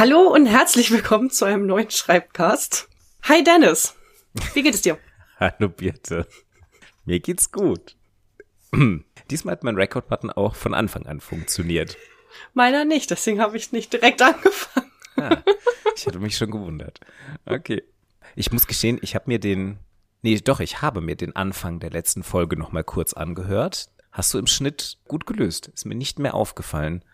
Hallo und herzlich willkommen zu einem neuen Schreibcast. Hi Dennis, wie geht es dir? Hallo Birte, mir geht's gut. Diesmal hat mein Record-Button auch von Anfang an funktioniert. Meiner nicht, deswegen habe ich nicht direkt angefangen. Ah, ich hatte mich schon gewundert. Okay. Ich muss gestehen, ich habe mir den, nee, doch, ich habe mir den Anfang der letzten Folge noch mal kurz angehört. Hast du im Schnitt gut gelöst. Ist mir nicht mehr aufgefallen.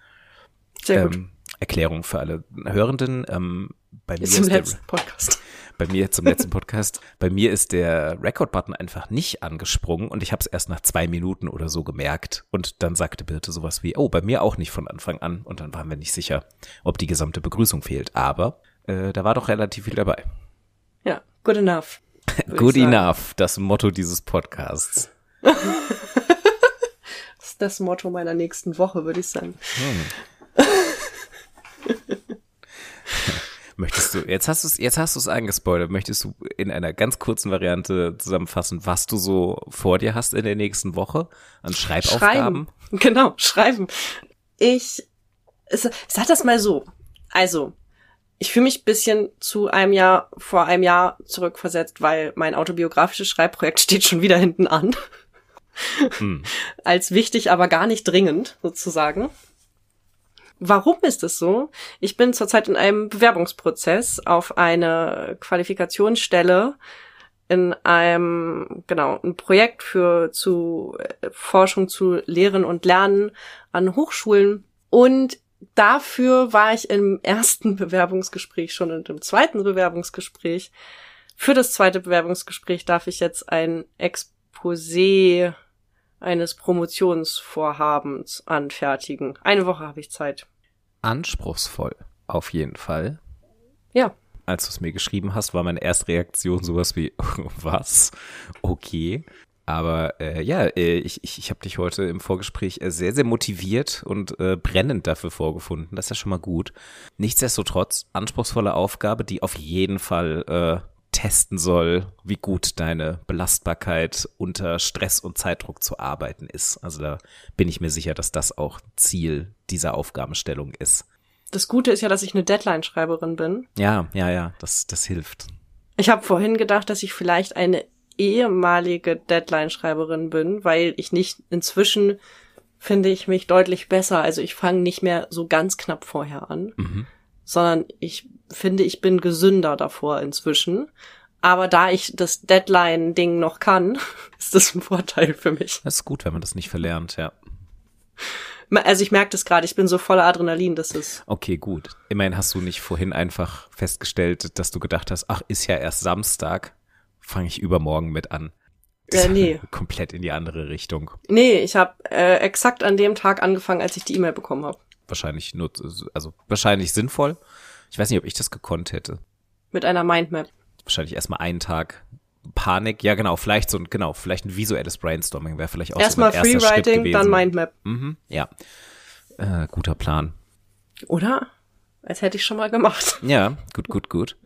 Sehr gut. Erklärung für alle Hörenden. Ähm, bei mir zum ist der- letzten Podcast. bei mir zum letzten Podcast, bei mir ist der Record-Button einfach nicht angesprungen und ich habe es erst nach zwei Minuten oder so gemerkt. Und dann sagte Birte sowas wie, oh, bei mir auch nicht von Anfang an. Und dann waren wir nicht sicher, ob die gesamte Begrüßung fehlt. Aber äh, da war doch relativ viel dabei. Ja, good enough. Good enough, das Motto dieses Podcasts. Das ist das Motto meiner nächsten Woche, würde ich sagen. Möchtest du, jetzt hast du es, jetzt hast du es angespoilert, möchtest du in einer ganz kurzen Variante zusammenfassen, was du so vor dir hast in der nächsten Woche an Schreibaufgaben? Schreiben. Genau, schreiben. Ich, es, sag das mal so. Also, ich fühle mich ein bisschen zu einem Jahr, vor einem Jahr zurückversetzt, weil mein autobiografisches Schreibprojekt steht schon wieder hinten an. Hm. Als wichtig, aber gar nicht dringend, sozusagen. Warum ist es so? Ich bin zurzeit in einem Bewerbungsprozess auf eine Qualifikationsstelle in einem, genau, ein Projekt für zu äh, Forschung zu Lehren und Lernen an Hochschulen. Und dafür war ich im ersten Bewerbungsgespräch schon und im zweiten Bewerbungsgespräch. Für das zweite Bewerbungsgespräch darf ich jetzt ein Exposé eines Promotionsvorhabens anfertigen. Eine Woche habe ich Zeit. Anspruchsvoll, auf jeden Fall. Ja, Als du es mir geschrieben hast, war meine erste Reaktion sowas wie, was? Okay. Aber äh, ja, äh, ich, ich, ich habe dich heute im Vorgespräch äh, sehr, sehr motiviert und äh, brennend dafür vorgefunden. Das ist ja schon mal gut. Nichtsdestotrotz, anspruchsvolle Aufgabe, die auf jeden Fall testen soll, wie gut deine Belastbarkeit unter Stress und Zeitdruck zu arbeiten ist. Also da bin ich mir sicher, dass das auch Ziel dieser Aufgabenstellung ist. das Gute ist ja, dass ich eine Deadline-Schreiberin bin. Ja, ja, ja, das, das hilft. Ich habe vorhin gedacht, dass ich vielleicht eine ehemalige Deadline-Schreiberin bin, weil ich nicht inzwischen finde ich mich deutlich besser. Also ich fange nicht mehr so ganz knapp vorher an, Mhm. sondern ich finde, ich bin gesünder davor inzwischen. Aber da ich das Deadline-Ding noch kann, ist das ein Vorteil für mich. Das ist gut, wenn man das nicht verlernt, ja. Also ich merke das gerade, ich bin so voller Adrenalin, das ist. Okay, gut. Immerhin hast du nicht vorhin einfach festgestellt, dass du gedacht hast, ach, ist ja erst Samstag, fange ich übermorgen mit an. Äh, nee. Komplett in die andere Richtung. Nee, ich habe äh, exakt an dem Tag angefangen, als ich die E-Mail bekommen habe. Wahrscheinlich nur, also wahrscheinlich sinnvoll. Ich weiß nicht, ob ich das gekonnt hätte. Mit einer Mindmap. Wahrscheinlich erstmal einen Tag Panik. Ja, genau, vielleicht so ein, genau, vielleicht ein visuelles Brainstorming wäre vielleicht auch Erstmal so mein erster Freewriting, gewesen. dann Mindmap. Mhm, ja. Äh, guter Plan. Oder? Als hätte ich schon mal gemacht. Ja, gut, gut, gut.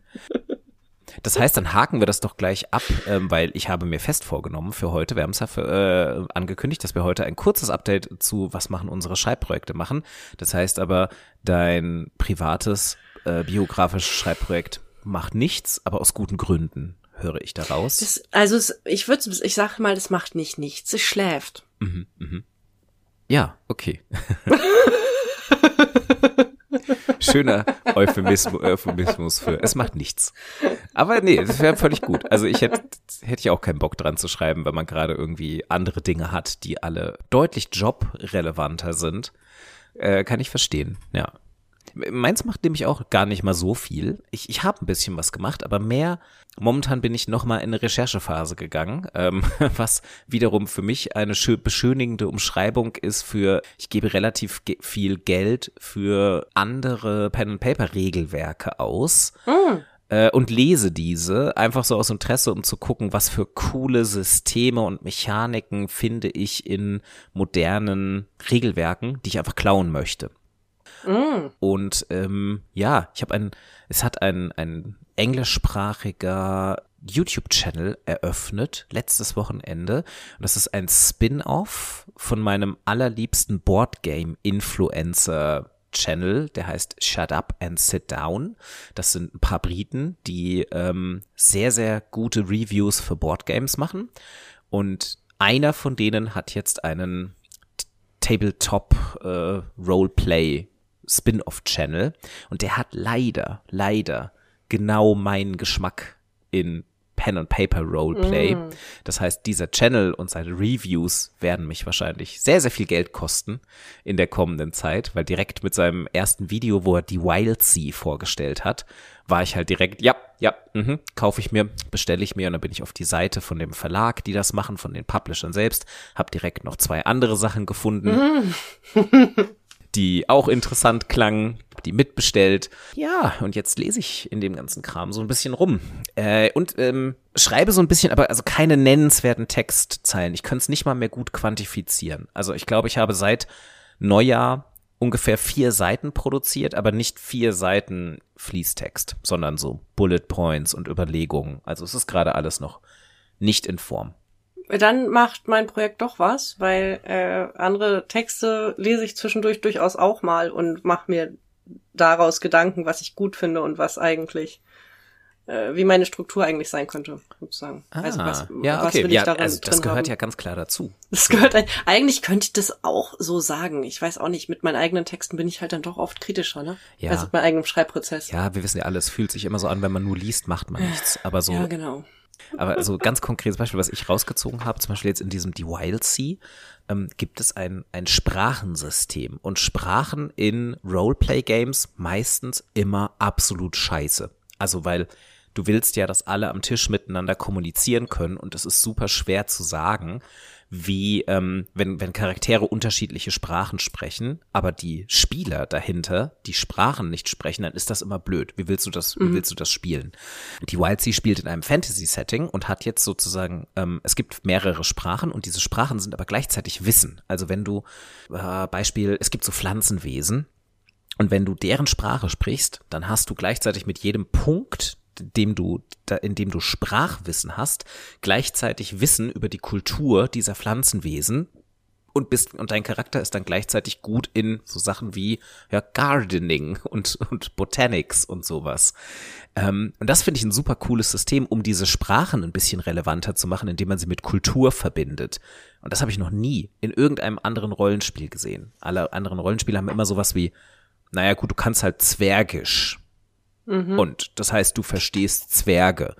Das heißt, dann haken wir das doch gleich ab, ähm, weil ich habe mir fest vorgenommen für heute, wir haben es ja für, äh, angekündigt, dass wir heute ein kurzes Update zu Was machen unsere Schreibprojekte machen. Das heißt aber, dein privates äh, biografisches Schreibprojekt macht nichts, aber aus guten Gründen, höre ich daraus. Das, also es, ich würde, ich sag mal, das macht nicht nichts. Es schläft. Mhm, mhm. Ja, okay. Schöner Euphemismus, Euphemismus für es macht nichts. Aber nee, das wäre völlig gut. Also ich hätte hätte ich auch keinen Bock dran zu schreiben, wenn man gerade irgendwie andere Dinge hat, die alle deutlich jobrelevanter sind. Äh, kann ich verstehen, ja. Meins macht nämlich auch gar nicht mal so viel. Ich, ich habe ein bisschen was gemacht, aber mehr. Momentan bin ich noch mal in eine Recherchephase gegangen, ähm, was wiederum für mich eine schö- beschönigende Umschreibung ist für, ich gebe relativ ge viel Geld für andere Pen-and-Paper-Regelwerke aus äh, und lese diese einfach so aus Interesse, um zu gucken, was für coole Systeme und Mechaniken finde ich in modernen Regelwerken, die ich einfach klauen möchte. Und ähm, ja, ich habe ein, es hat ein, ein englischsprachiger YouTube-Channel eröffnet, letztes Wochenende. Und das ist ein Spin-off von meinem allerliebsten Boardgame-Influencer Channel, der heißt Shut Up and Sit Down. Das sind ein paar Briten, die ähm, sehr, sehr gute Reviews für Boardgames machen. Und einer von denen hat jetzt einen Tabletop äh, Roleplay Spin-off-Channel und der hat leider, leider genau meinen Geschmack in Pen and Paper Roleplay. Mm. Das heißt, dieser Channel und seine Reviews werden mich wahrscheinlich sehr, sehr viel Geld kosten in der kommenden Zeit, weil direkt mit seinem ersten Video, wo er die Wild Sea vorgestellt hat, war ich halt direkt, ja, ja, mh, kaufe ich mir, bestelle ich mir und dann bin ich auf die Seite von dem Verlag, die das machen, von den Publishern selbst, habe direkt noch zwei andere Sachen gefunden. Mm. die auch interessant klangen, die mitbestellt. Ja, und jetzt lese ich in dem ganzen Kram so ein bisschen rum. Äh, und ähm, schreibe so ein bisschen, aber also keine nennenswerten Textzeilen. Ich könnte es nicht mal mehr gut quantifizieren. Also ich glaube, ich habe seit Neujahr ungefähr vier Seiten produziert, aber nicht vier Seiten Fließtext, sondern so Bullet Points und Überlegungen. Also es ist gerade alles noch nicht in Form dann macht mein Projekt doch was, weil äh, andere Texte lese ich zwischendurch durchaus auch mal und mache mir daraus Gedanken, was ich gut finde und was eigentlich äh, wie meine Struktur eigentlich sein könnte, sozusagen. Ah, also was, ja, was okay. will ich ja, darin also das gehört haben? ja ganz klar dazu. Das gehört eigentlich könnte ich das auch so sagen. Ich weiß auch nicht, mit meinen eigenen Texten bin ich halt dann doch oft kritischer, ne? Ja. Also mit meinem eigenen Schreibprozess. Ja, wir wissen ja alles, fühlt sich immer so an, wenn man nur liest, macht man nichts. Aber so ja, genau. Aber so ganz konkretes Beispiel, was ich rausgezogen habe, zum Beispiel jetzt in diesem The Wild Sea, ähm, gibt es ein, ein Sprachensystem. Und Sprachen in Roleplay-Games meistens immer absolut scheiße. Also weil du willst ja, dass alle am Tisch miteinander kommunizieren können und es ist super schwer zu sagen, wie ähm, wenn, wenn Charaktere unterschiedliche Sprachen sprechen, aber die Spieler dahinter die Sprachen nicht sprechen, dann ist das immer blöd. Wie willst du das, mhm. wie willst du das spielen? Die Wild Sea spielt in einem Fantasy-Setting und hat jetzt sozusagen, ähm, es gibt mehrere Sprachen und diese Sprachen sind aber gleichzeitig Wissen. Also wenn du, äh, Beispiel, es gibt so Pflanzenwesen, und wenn du deren Sprache sprichst, dann hast du gleichzeitig mit jedem Punkt, dem du, in dem du Sprachwissen hast, gleichzeitig Wissen über die Kultur dieser Pflanzenwesen und bist und dein Charakter ist dann gleichzeitig gut in so Sachen wie ja Gardening und und Botanics und sowas. Ähm, und das finde ich ein super cooles System, um diese Sprachen ein bisschen relevanter zu machen, indem man sie mit Kultur verbindet. Und das habe ich noch nie in irgendeinem anderen Rollenspiel gesehen. Alle anderen Rollenspiele haben immer sowas wie, naja gut, du kannst halt Zwergisch Mhm. Und das heißt, du verstehst Zwerge.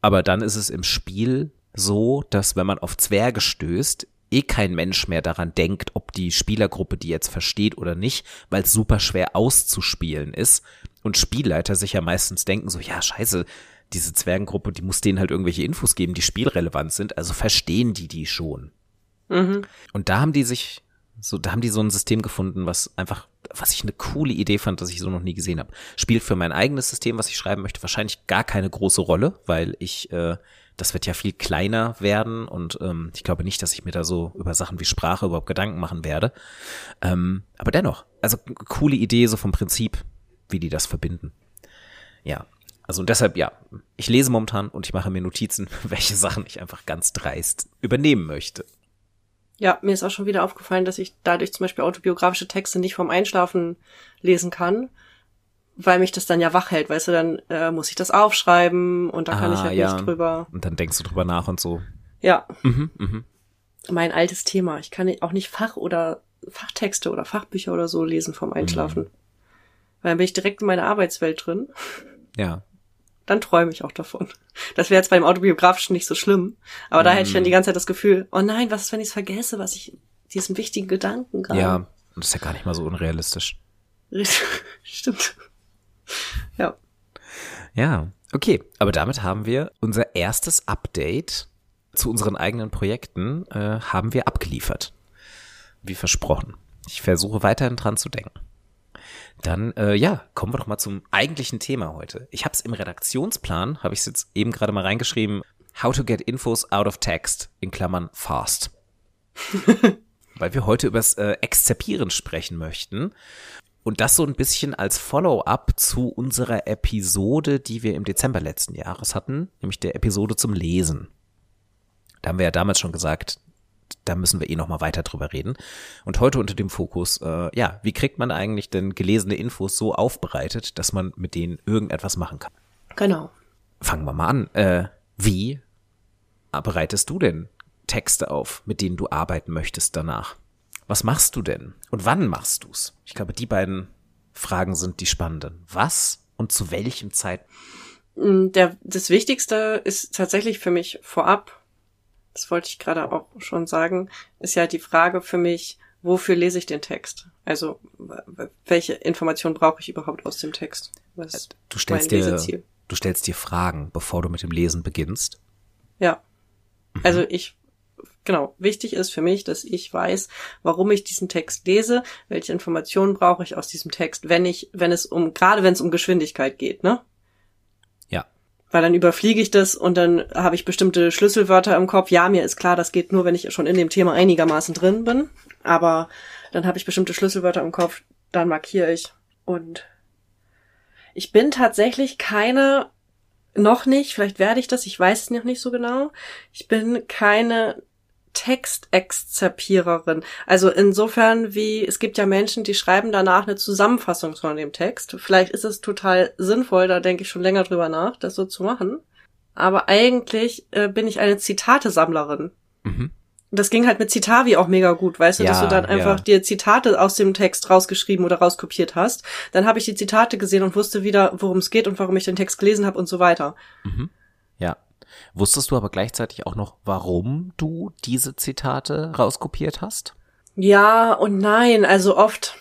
Aber dann ist es im Spiel so, dass wenn man auf Zwerge stößt, eh kein Mensch mehr daran denkt, ob die Spielergruppe die jetzt versteht oder nicht, weil es super schwer auszuspielen ist. Und Spielleiter sich ja meistens denken so, ja, scheiße, diese Zwergengruppe, die muss denen halt irgendwelche Infos geben, die spielrelevant sind, also verstehen die die schon. Mhm. Und da haben die sich so, da haben die so ein System gefunden, was einfach, was ich eine coole Idee fand, dass ich so noch nie gesehen habe. Spielt für mein eigenes System, was ich schreiben möchte, wahrscheinlich gar keine große Rolle, weil ich, äh, das wird ja viel kleiner werden und ähm, ich glaube nicht, dass ich mir da so über Sachen wie Sprache überhaupt Gedanken machen werde. Ähm, aber dennoch, also coole Idee so vom Prinzip, wie die das verbinden. Ja, also und deshalb, ja, ich lese momentan und ich mache mir Notizen, welche Sachen ich einfach ganz dreist übernehmen möchte. Ja, mir ist auch schon wieder aufgefallen, dass ich dadurch zum Beispiel autobiografische Texte nicht vorm Einschlafen lesen kann, weil mich das dann ja wach hält, weißt du, dann äh, muss ich das aufschreiben und da ah, kann ich ah, halt ja. nicht drüber. Und dann denkst du drüber nach und so. Ja. Mhm, mh. Mein altes Thema. Ich kann auch nicht Fach- oder Fachtexte oder Fachbücher oder so lesen vorm Einschlafen. Mhm. Weil dann bin ich direkt in meiner Arbeitswelt drin. Ja dann träume ich auch davon. Das wäre jetzt beim Autobiografischen nicht so schlimm. Aber mm. da hätte ich dann die ganze Zeit das Gefühl, oh nein, was ist, wenn ich es vergesse, was ich, diesen wichtigen Gedanken gerade. Ja, und das ist ja gar nicht mal so unrealistisch. Stimmt. Ja. Ja, okay. Aber damit haben wir unser erstes Update zu unseren eigenen Projekten äh, haben wir abgeliefert. Wie versprochen. Ich versuche weiterhin dran zu denken. Dann, äh, ja, kommen wir doch mal zum eigentlichen Thema heute. Ich habe es im Redaktionsplan, habe ich es jetzt eben gerade mal reingeschrieben, How to get infos out of text, in Klammern fast. Weil wir heute übers äh, Exzerpieren sprechen möchten. Und das so ein bisschen als Follow-up zu unserer Episode, die wir im Dezember letzten Jahres hatten, nämlich der Episode zum Lesen. Da haben wir ja damals schon gesagt, da müssen wir eh noch mal weiter drüber reden. Und heute unter dem Fokus, äh, ja, wie kriegt man eigentlich denn gelesene Infos so aufbereitet, dass man mit denen irgendetwas machen kann? Genau. Fangen wir mal an. Äh, wie bereitest du denn Texte auf, mit denen du arbeiten möchtest danach? Was machst du denn? Und wann machst du's? Ich glaube, die beiden Fragen sind die spannenden. Was und zu welchem Zeitpunkt? Mm, der, das Wichtigste ist tatsächlich für mich vorab, das wollte ich gerade auch schon sagen, ist ja die Frage für mich, wofür lese ich den Text? Also welche Information brauche ich überhaupt aus dem Text? Was du stellst dir, du stellst dir Fragen, bevor du mit dem Lesen beginnst. Ja. Mhm. Also ich genau, wichtig ist für mich, dass ich weiß, warum ich diesen Text lese, welche Informationen brauche ich aus diesem Text, wenn ich, wenn es um, gerade wenn es um Geschwindigkeit geht, ne? Weil dann überfliege ich das und dann habe ich bestimmte Schlüsselwörter im Kopf. Ja, mir ist klar, das geht nur, wenn ich schon in dem Thema einigermaßen drin bin. Aber dann habe ich bestimmte Schlüsselwörter im Kopf, dann markiere ich. Und ich bin tatsächlich keine noch nicht, vielleicht werde ich das, ich weiß es noch nicht so genau. Ich bin keine Textexzerpiererin. Also insofern wie, es gibt ja Menschen, die schreiben danach eine Zusammenfassung von dem Text. Vielleicht ist es total sinnvoll, da denke ich schon länger drüber nach, das so zu machen. Aber eigentlich äh, bin ich eine Zitatesammlerin. Mhm. Das ging halt mit Citavi auch mega gut, weißt du, ja, dass du dann einfach ja. dir Zitate aus dem Text rausgeschrieben oder rauskopiert hast. Dann habe ich die Zitate gesehen und wusste wieder, worum es geht und warum ich den Text gelesen habe und so weiter. Mhm. Ja. Wusstest du aber gleichzeitig auch noch, warum du diese Zitate rauskopiert hast? Ja und nein. Also oft,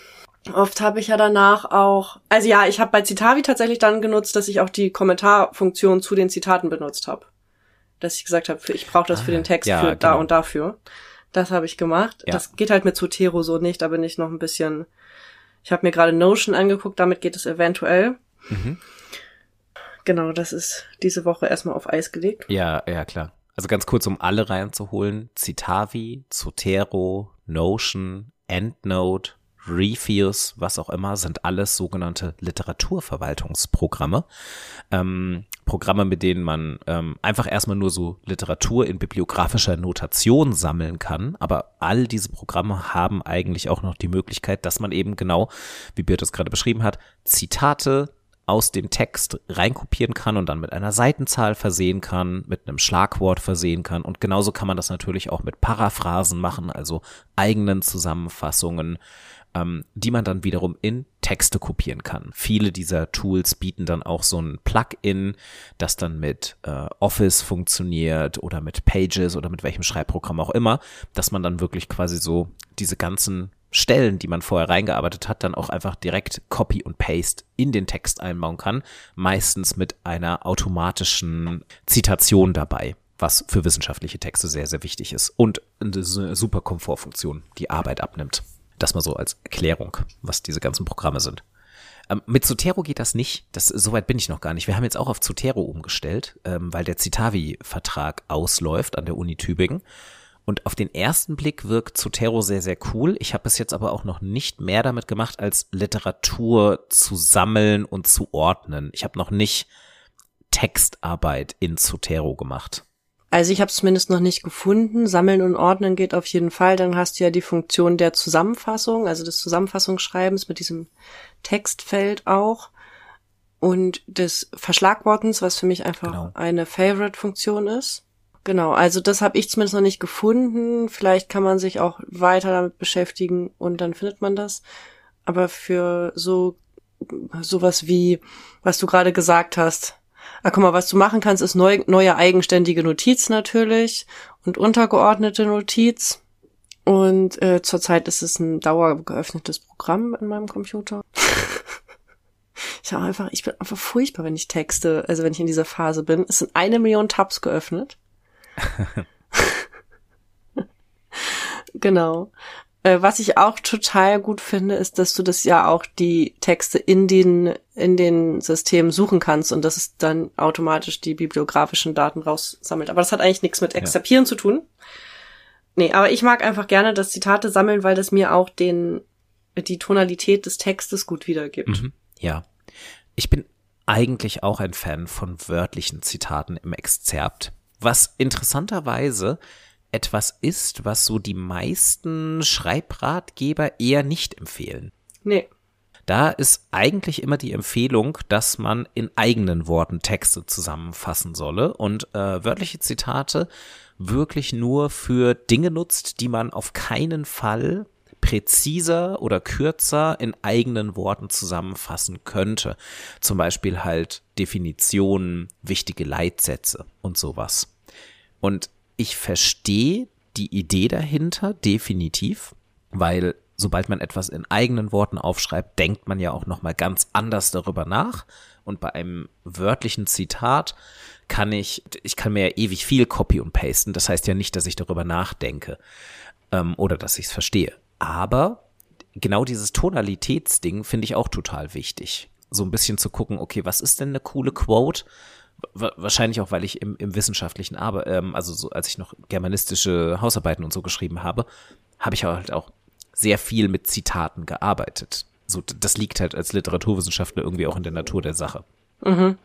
oft habe ich ja danach auch, also ja, ich habe bei Citavi tatsächlich dann genutzt, dass ich auch die Kommentarfunktion zu den Zitaten benutzt habe. Dass ich gesagt habe, ich brauche das ah, für den Text ja, für genau. da und dafür. Das habe ich gemacht. Ja. Das geht halt mit Zotero so nicht, da bin ich noch ein bisschen. Ich habe mir gerade Notion angeguckt, damit geht es eventuell. Mhm. Genau, das ist diese Woche erstmal auf Eis gelegt. Ja, ja, klar. Also ganz kurz, um alle reinzuholen. Citavi, Zotero, Notion, EndNote, Refuse, was auch immer, sind alles sogenannte Literaturverwaltungsprogramme. Ähm, Programme, mit denen man ähm, einfach erstmal nur so Literatur in bibliografischer Notation sammeln kann. Aber all diese Programme haben eigentlich auch noch die Möglichkeit, dass man eben genau, wie Bird es gerade beschrieben hat, Zitate, aus dem Text reinkopieren kann und dann mit einer Seitenzahl versehen kann, mit einem Schlagwort versehen kann. Und genauso kann man das natürlich auch mit Paraphrasen machen, also eigenen Zusammenfassungen, ähm, die man dann wiederum in Texte kopieren kann. Viele dieser Tools bieten dann auch so ein Plugin, das dann mit äh, Office funktioniert oder mit Pages oder mit welchem Schreibprogramm auch immer, dass man dann wirklich quasi so diese ganzen Stellen, die man vorher reingearbeitet hat, dann auch einfach direkt Copy und Paste in den Text einbauen kann, meistens mit einer automatischen Zitation dabei, was für wissenschaftliche Texte sehr, sehr wichtig ist und eine super Komfortfunktion, die Arbeit abnimmt. Das mal so als Erklärung, was diese ganzen Programme sind. Ähm, mit Zotero geht das nicht. Das, soweit bin ich noch gar nicht. Wir haben jetzt auch auf Zotero umgestellt, ähm, weil der Citavi-Vertrag ausläuft an der Uni Tübingen. Und auf den ersten Blick wirkt Zotero sehr, sehr cool. Ich habe bis jetzt aber auch noch nicht mehr damit gemacht, als Literatur zu sammeln und zu ordnen. Ich habe noch nicht Textarbeit in Zotero gemacht. Also ich habe es zumindest noch nicht gefunden. Sammeln und ordnen geht auf jeden Fall. Dann hast du ja die Funktion der Zusammenfassung, also des Zusammenfassungsschreibens mit diesem Textfeld auch. Und des Verschlagwortens, was für mich einfach genau. eine Favorite-Funktion ist. Genau, also das habe ich zumindest noch nicht gefunden. Vielleicht kann man sich auch weiter damit beschäftigen und dann findet man das. Aber für so sowas wie, was du gerade gesagt hast, ah, guck mal, was du machen kannst, ist neu, neue eigenständige Notiz natürlich und untergeordnete Notiz. Und äh, zurzeit ist es ein dauergeöffnetes Programm in meinem Computer. ich habe einfach, ich bin einfach furchtbar, wenn ich texte, also wenn ich in dieser Phase bin. Es sind eine Million Tabs geöffnet. genau. Äh, was ich auch total gut finde, ist, dass du das ja auch die Texte in den, in den Systemen suchen kannst und dass es dann automatisch die bibliografischen Daten raussammelt. Aber das hat eigentlich nichts mit Extrapieren ja. zu tun. Nee, aber ich mag einfach gerne das Zitate sammeln, weil das mir auch den, die Tonalität des Textes gut wiedergibt. Mhm. Ja. Ich bin eigentlich auch ein Fan von wörtlichen Zitaten im Exzerpt was interessanterweise etwas ist, was so die meisten Schreibratgeber eher nicht empfehlen. Nee. Da ist eigentlich immer die Empfehlung, dass man in eigenen Worten Texte zusammenfassen solle und äh, wörtliche Zitate wirklich nur für Dinge nutzt, die man auf keinen Fall präziser oder kürzer in eigenen Worten zusammenfassen könnte. Zum Beispiel halt Definitionen, wichtige Leitsätze und sowas. Und ich verstehe die Idee dahinter definitiv, weil sobald man etwas in eigenen Worten aufschreibt, denkt man ja auch noch mal ganz anders darüber nach und bei einem wörtlichen Zitat kann ich ich kann mir ja ewig viel copy und pasten, das heißt ja nicht, dass ich darüber nachdenke ähm, oder dass ich es verstehe, aber genau dieses Tonalitätsding finde ich auch total wichtig. So ein bisschen zu gucken, okay, was ist denn eine coole Quote? wahrscheinlich auch, weil ich im, im wissenschaftlichen aber ähm, also so als ich noch germanistische Hausarbeiten und so geschrieben habe, habe ich halt auch sehr viel mit Zitaten gearbeitet. So, das liegt halt als Literaturwissenschaftler irgendwie auch in der Natur der Sache. Mhm.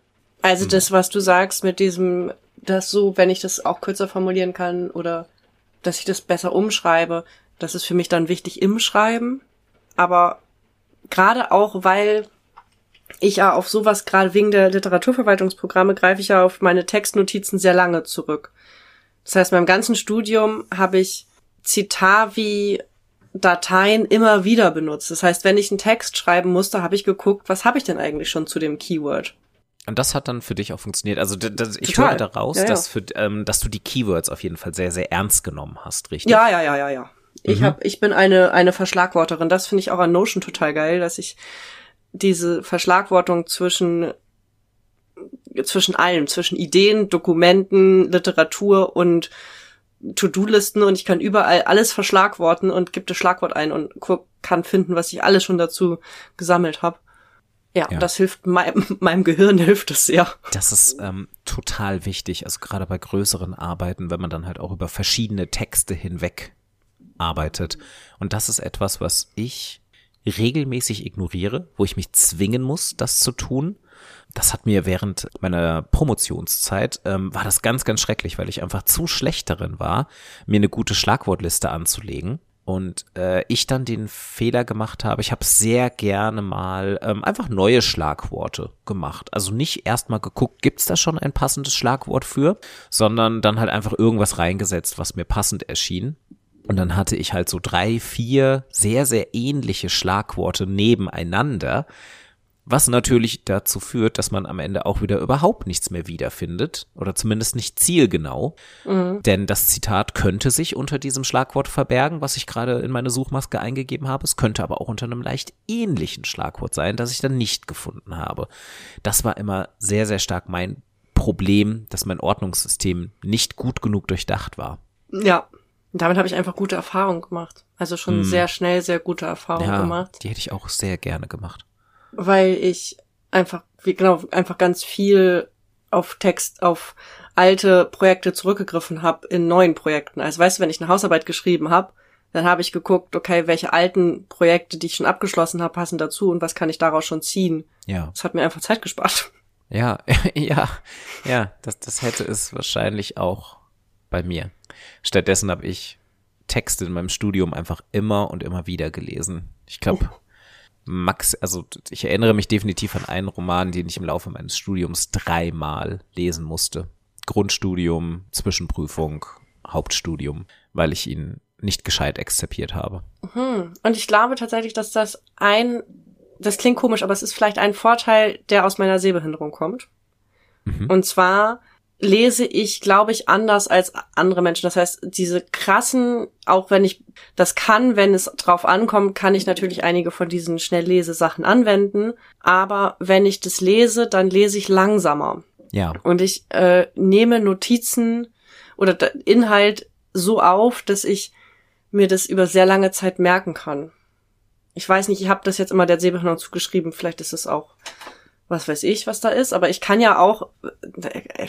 Also mhm. das, was du sagst mit diesem, dass so, wenn ich das auch kürzer formulieren kann oder dass ich das besser umschreibe, das ist für mich dann wichtig im Schreiben. Aber gerade auch, weil ich ja auf sowas, gerade wegen der Literaturverwaltungsprogramme, greife ich ja auf meine Textnotizen sehr lange zurück. Das heißt, beim ganzen Studium habe ich Citavi Dateien immer wieder benutzt. Das heißt, wenn ich einen Text schreiben musste, habe ich geguckt, was habe ich denn eigentlich schon zu dem Keyword? Und das hat dann für dich auch funktioniert. Also das, ich Total. höre daraus, ja, ja. Dass, für, ähm, dass du die Keywords auf jeden Fall sehr, sehr ernst genommen hast, richtig? Ja, ja, ja, ja, ja. Ich mhm. hab, ich bin eine eine Verschlagworterin. Das finde ich auch an Notion total geil, dass ich diese Verschlagwortung zwischen zwischen allem, zwischen Ideen, Dokumenten, Literatur und To-Do-Listen und ich kann überall alles verschlagworten und gebe das Schlagwort ein und kann finden, was ich alles schon dazu gesammelt habe. Ja, ja, das hilft meinem, meinem Gehirn hilft es sehr. Das ist ähm, total wichtig, also gerade bei größeren Arbeiten, wenn man dann halt auch über verschiedene Texte hinweg arbeitet. Und das ist etwas, was ich regelmäßig ignoriere, wo ich mich zwingen muss, das zu tun. Das hat mir während meiner Promotionszeit, ähm, war das ganz, ganz schrecklich, weil ich einfach zu schlecht darin war, mir eine gute Schlagwortliste anzulegen. Und äh, ich dann den Fehler gemacht habe, ich habe sehr gerne mal ähm, einfach neue Schlagworte gemacht. Also nicht erstmal geguckt, gibt's da schon ein passendes Schlagwort für, sondern dann halt einfach irgendwas reingesetzt, was mir passend erschien. Und dann hatte ich halt so drei, vier sehr, sehr ähnliche Schlagworte nebeneinander, was natürlich dazu führt, dass man am Ende auch wieder überhaupt nichts mehr wiederfindet oder zumindest nicht zielgenau. Mhm. Denn das Zitat könnte sich unter diesem Schlagwort verbergen, was ich gerade in meine Suchmaske eingegeben habe. Es könnte aber auch unter einem leicht ähnlichen Schlagwort sein, das ich dann nicht gefunden habe. Das war immer sehr, sehr stark mein Problem, dass mein Ordnungssystem nicht gut genug durchdacht war. Ja, und damit habe ich einfach gute Erfahrungen gemacht. Also schon hm. sehr schnell sehr gute Erfahrungen ja, gemacht. Die hätte ich auch sehr gerne gemacht. Weil ich einfach, wie genau, einfach ganz viel auf Text, auf alte Projekte zurückgegriffen habe in neuen Projekten. Also weißt du, wenn ich eine Hausarbeit geschrieben habe, dann habe ich geguckt, okay, welche alten Projekte, die ich schon abgeschlossen habe, passen dazu und was kann ich daraus schon ziehen. Ja. Das hat mir einfach Zeit gespart. Ja, ja, ja, das, das hätte es wahrscheinlich auch bei mir. Stattdessen habe ich Texte in meinem Studium einfach immer und immer wieder gelesen. Ich glaube, Max, also ich erinnere mich definitiv an einen Roman, den ich im Laufe meines Studiums dreimal lesen musste. Grundstudium, Zwischenprüfung, Hauptstudium, weil ich ihn nicht gescheit exzipiert habe. Mhm. Und ich glaube tatsächlich, dass das ein, das klingt komisch, aber es ist vielleicht ein Vorteil, der aus meiner Sehbehinderung kommt. Mhm. Und zwar lese ich, glaube ich, anders als andere Menschen. Das heißt, diese krassen, auch wenn ich das kann, wenn es drauf ankommt, kann ich natürlich einige von diesen Schnelllesesachen anwenden. Aber wenn ich das lese, dann lese ich langsamer. Ja. Und ich äh, nehme Notizen oder Inhalt so auf, dass ich mir das über sehr lange Zeit merken kann. Ich weiß nicht, ich habe das jetzt immer der Sehbehinderung zugeschrieben, vielleicht ist es auch was weiß ich, was da ist, aber ich kann ja auch, äh,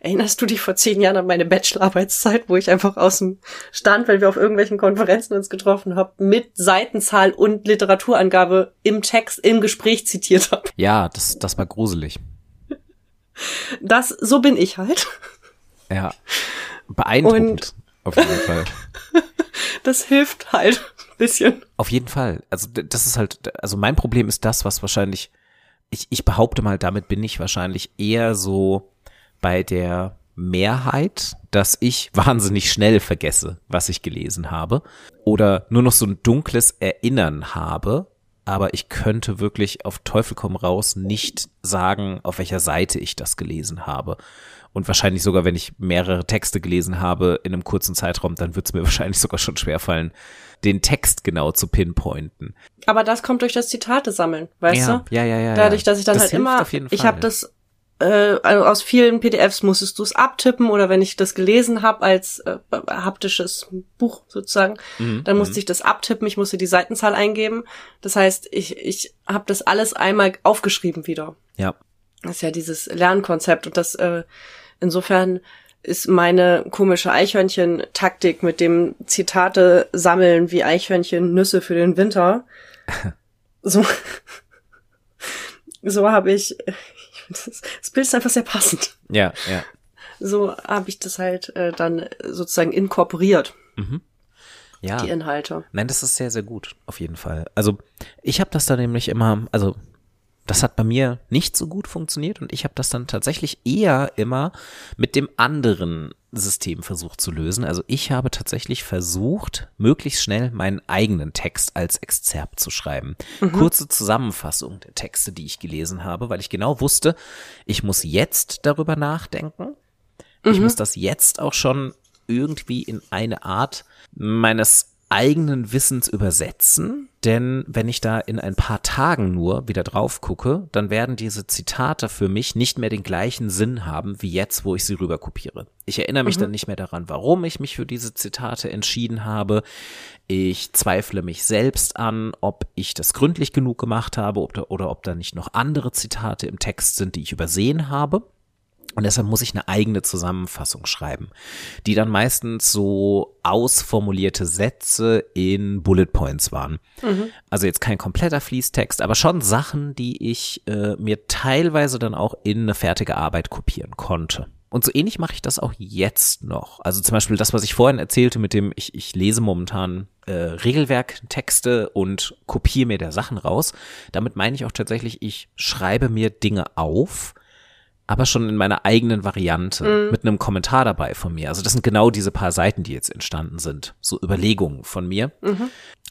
erinnerst du dich vor zehn Jahren an meine Bachelorarbeitszeit, wo ich einfach aus dem Stand, weil wir auf irgendwelchen Konferenzen uns getroffen haben, mit Seitenzahl und Literaturangabe im Text, im Gespräch zitiert habe. Ja, das, das war gruselig. Das, so bin ich halt. Ja, beeindruckend. Und Auf jeden Fall. Das hilft halt ein bisschen. Auf jeden Fall. Also das ist halt, also mein Problem ist das, was wahrscheinlich, ich, ich behaupte mal, damit bin ich wahrscheinlich eher so bei der Mehrheit, dass ich wahnsinnig schnell vergesse, was ich gelesen habe oder nur noch so ein dunkles Erinnern habe, aber ich könnte wirklich auf Teufel komm raus nicht sagen, auf welcher Seite ich das gelesen habe. Und wahrscheinlich sogar, wenn ich mehrere Texte gelesen habe in einem kurzen Zeitraum, dann wird es mir wahrscheinlich sogar schon schwerfallen, den Text genau zu pinpointen. Aber das kommt durch das Zitate sammeln, weißt ja, du? Ja, ja, ja. Dadurch, dass ich dann das halt immer, ich habe das äh, also aus vielen PDFs musstest du es abtippen oder wenn ich das gelesen habe als äh, haptisches Buch sozusagen, Mhm, dann musste ich das abtippen, ich musste die Seitenzahl eingeben. Das heißt, ich ich habe das alles einmal aufgeschrieben wieder. Ja. Das ist ja dieses Lernkonzept und das äh, insofern ist meine komische Eichhörnchen-Taktik mit dem Zitate sammeln wie Eichhörnchen Nüsse für den Winter. So, so habe ich, das, Bild ist einfach sehr passend. Ja, ja. So habe ich das halt äh, dann sozusagen inkorporiert, Ja. die Inhalte. Nein, das ist sehr, sehr gut, auf jeden Fall. Also ich habe das dann nämlich immer, also das hat bei mir nicht so gut funktioniert und ich habe das dann tatsächlich eher immer mit dem anderen System versucht zu lösen. Also ich habe tatsächlich versucht, möglichst schnell meinen eigenen Text als Exzerpt zu schreiben. Kurze Zusammenfassung der Texte, die ich gelesen habe, weil ich genau wusste, ich muss jetzt darüber nachdenken. Ich muss das jetzt auch schon irgendwie in eine Art meines eigenen Wissens übersetzen, denn wenn ich da in ein paar Tagen nur wieder drauf gucke, dann werden diese Zitate für mich nicht mehr den gleichen Sinn haben wie jetzt, wo ich sie rüber kopiere. Ich erinnere mich dann nicht mehr daran, warum ich mich für diese Zitate entschieden habe. Ich zweifle mich selbst an, ob ich das gründlich genug gemacht habe oder ob da nicht noch andere Zitate im Text sind, die ich übersehen habe. Und deshalb muss ich eine eigene Zusammenfassung schreiben, die dann meistens so ausformulierte Sätze in Bullet Points waren. Also jetzt kein kompletter Fließtext, aber schon Sachen, die ich äh, mir teilweise dann auch in eine fertige Arbeit kopieren konnte. Und so ähnlich mache ich das auch jetzt noch. Also zum Beispiel das, was ich vorhin erzählte mit dem, ich, ich lese momentan äh, Regelwerktexte und kopiere mir da Sachen raus. Damit meine ich auch tatsächlich, ich schreibe mir Dinge auf, aber schon in meiner eigenen Variante mit einem Kommentar dabei von mir. Also das sind genau diese paar Seiten, die jetzt entstanden sind, so Überlegungen von mir.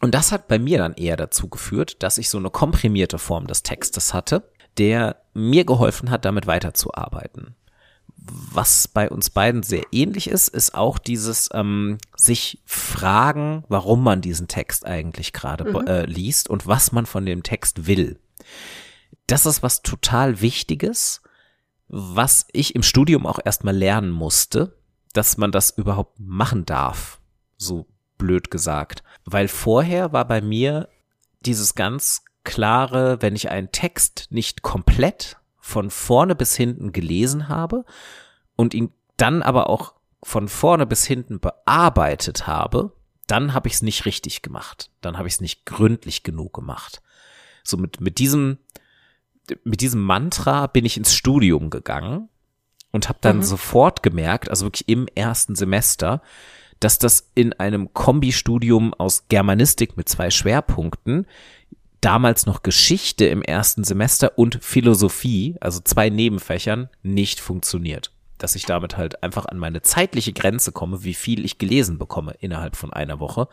Und das hat bei mir dann eher dazu geführt, dass ich so eine komprimierte Form des Textes hatte, der mir geholfen hat, damit weiterzuarbeiten. Was bei uns beiden sehr ähnlich ist, ist auch dieses ähm, sich fragen, warum man diesen Text eigentlich gerade äh, liest und was man von dem Text will. Das ist was total Wichtiges, was ich im Studium auch erstmal lernen musste, dass man das überhaupt machen darf, so blöd gesagt. Weil vorher war bei mir dieses ganz klare, wenn ich einen Text nicht komplett von vorne bis hinten gelesen habe und ihn dann aber auch von vorne bis hinten bearbeitet habe, dann habe ich es nicht richtig gemacht. Dann habe ich es nicht gründlich genug gemacht. So mit, mit diesem, mit diesem Mantra bin ich ins Studium gegangen und habe dann sofort gemerkt, also wirklich im ersten Semester, dass das in einem Kombistudium aus Germanistik mit zwei Schwerpunkten, damals noch Geschichte im ersten Semester und Philosophie, also zwei Nebenfächern, nicht funktioniert. Dass ich damit halt einfach an meine zeitliche Grenze komme, wie viel ich gelesen bekomme innerhalb von einer Woche.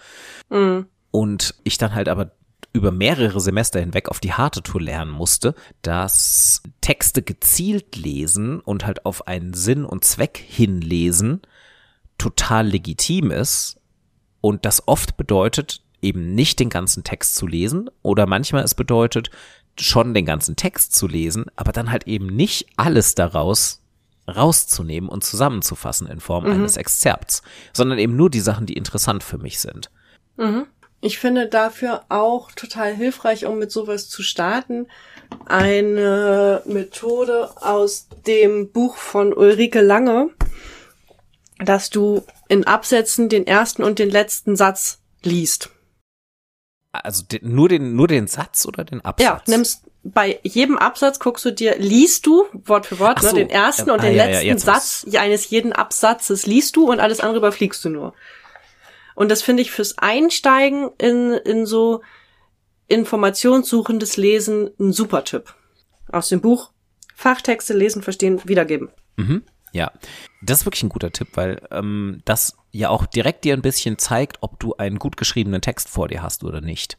Und ich dann halt aber über mehrere Semester hinweg auf die harte Tour lernen musste, dass Texte gezielt lesen und halt auf einen Sinn und Zweck hinlesen total legitim ist und das oft bedeutet, eben nicht den ganzen Text zu lesen oder manchmal es bedeutet, schon den ganzen Text zu lesen, aber dann halt eben nicht alles daraus rauszunehmen und zusammenzufassen in Form eines Exzerpts, sondern eben nur die Sachen, die interessant für mich sind. Ich finde dafür auch total hilfreich, um mit sowas zu starten, eine Methode aus dem Buch von Ulrike Lange, dass du in Absätzen den ersten und den letzten Satz liest. Also den, nur den nur den Satz oder den Absatz? Ja, nimmst bei jedem Absatz guckst du dir, liest du Wort für Wort, so. ne, den ersten Ja, und ah, den ja, ja, letzten jetzt Satz eines jeden Absatzes liest du und alles andere überfliegst du nur. Und das finde ich fürs Einsteigen in, in so informationssuchendes Lesen ein super Tipp. Aus dem Buch Fachtexte lesen, verstehen, wiedergeben. Mhm. Ja, das ist wirklich ein guter Tipp, weil ähm, das ja auch direkt dir ein bisschen zeigt, ob du einen gut geschriebenen Text vor dir hast oder nicht.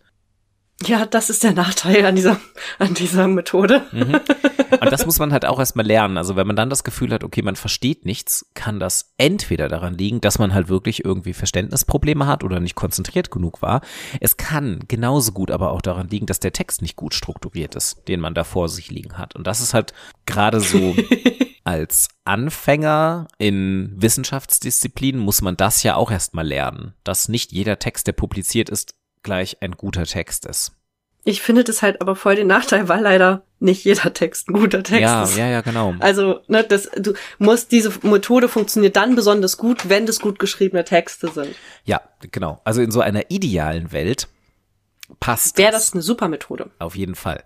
Ja, das ist der Nachteil an dieser, an dieser Methode. Und das muss man halt auch erstmal lernen. Also wenn man dann das Gefühl hat, okay, man versteht nichts, kann das entweder daran liegen, dass man halt wirklich irgendwie Verständnisprobleme hat oder nicht konzentriert genug war. Es kann genauso gut aber auch daran liegen, dass der Text nicht gut strukturiert ist, den man da vor sich liegen hat. Und das ist halt gerade so als Anfänger in Wissenschaftsdisziplinen muss man das ja auch erstmal lernen, dass nicht jeder Text, der publiziert ist, gleich ein guter Text ist. Ich finde das halt aber voll den Nachteil, weil leider nicht jeder Text ein guter Text Ja, ist. ja, ja, genau. Also, ne, das, du musst, diese Methode funktioniert dann besonders gut, wenn das gut geschriebene Texte sind. Ja, genau. Also in so einer idealen Welt passt Wäre das eine super Methode. auf jeden Fall.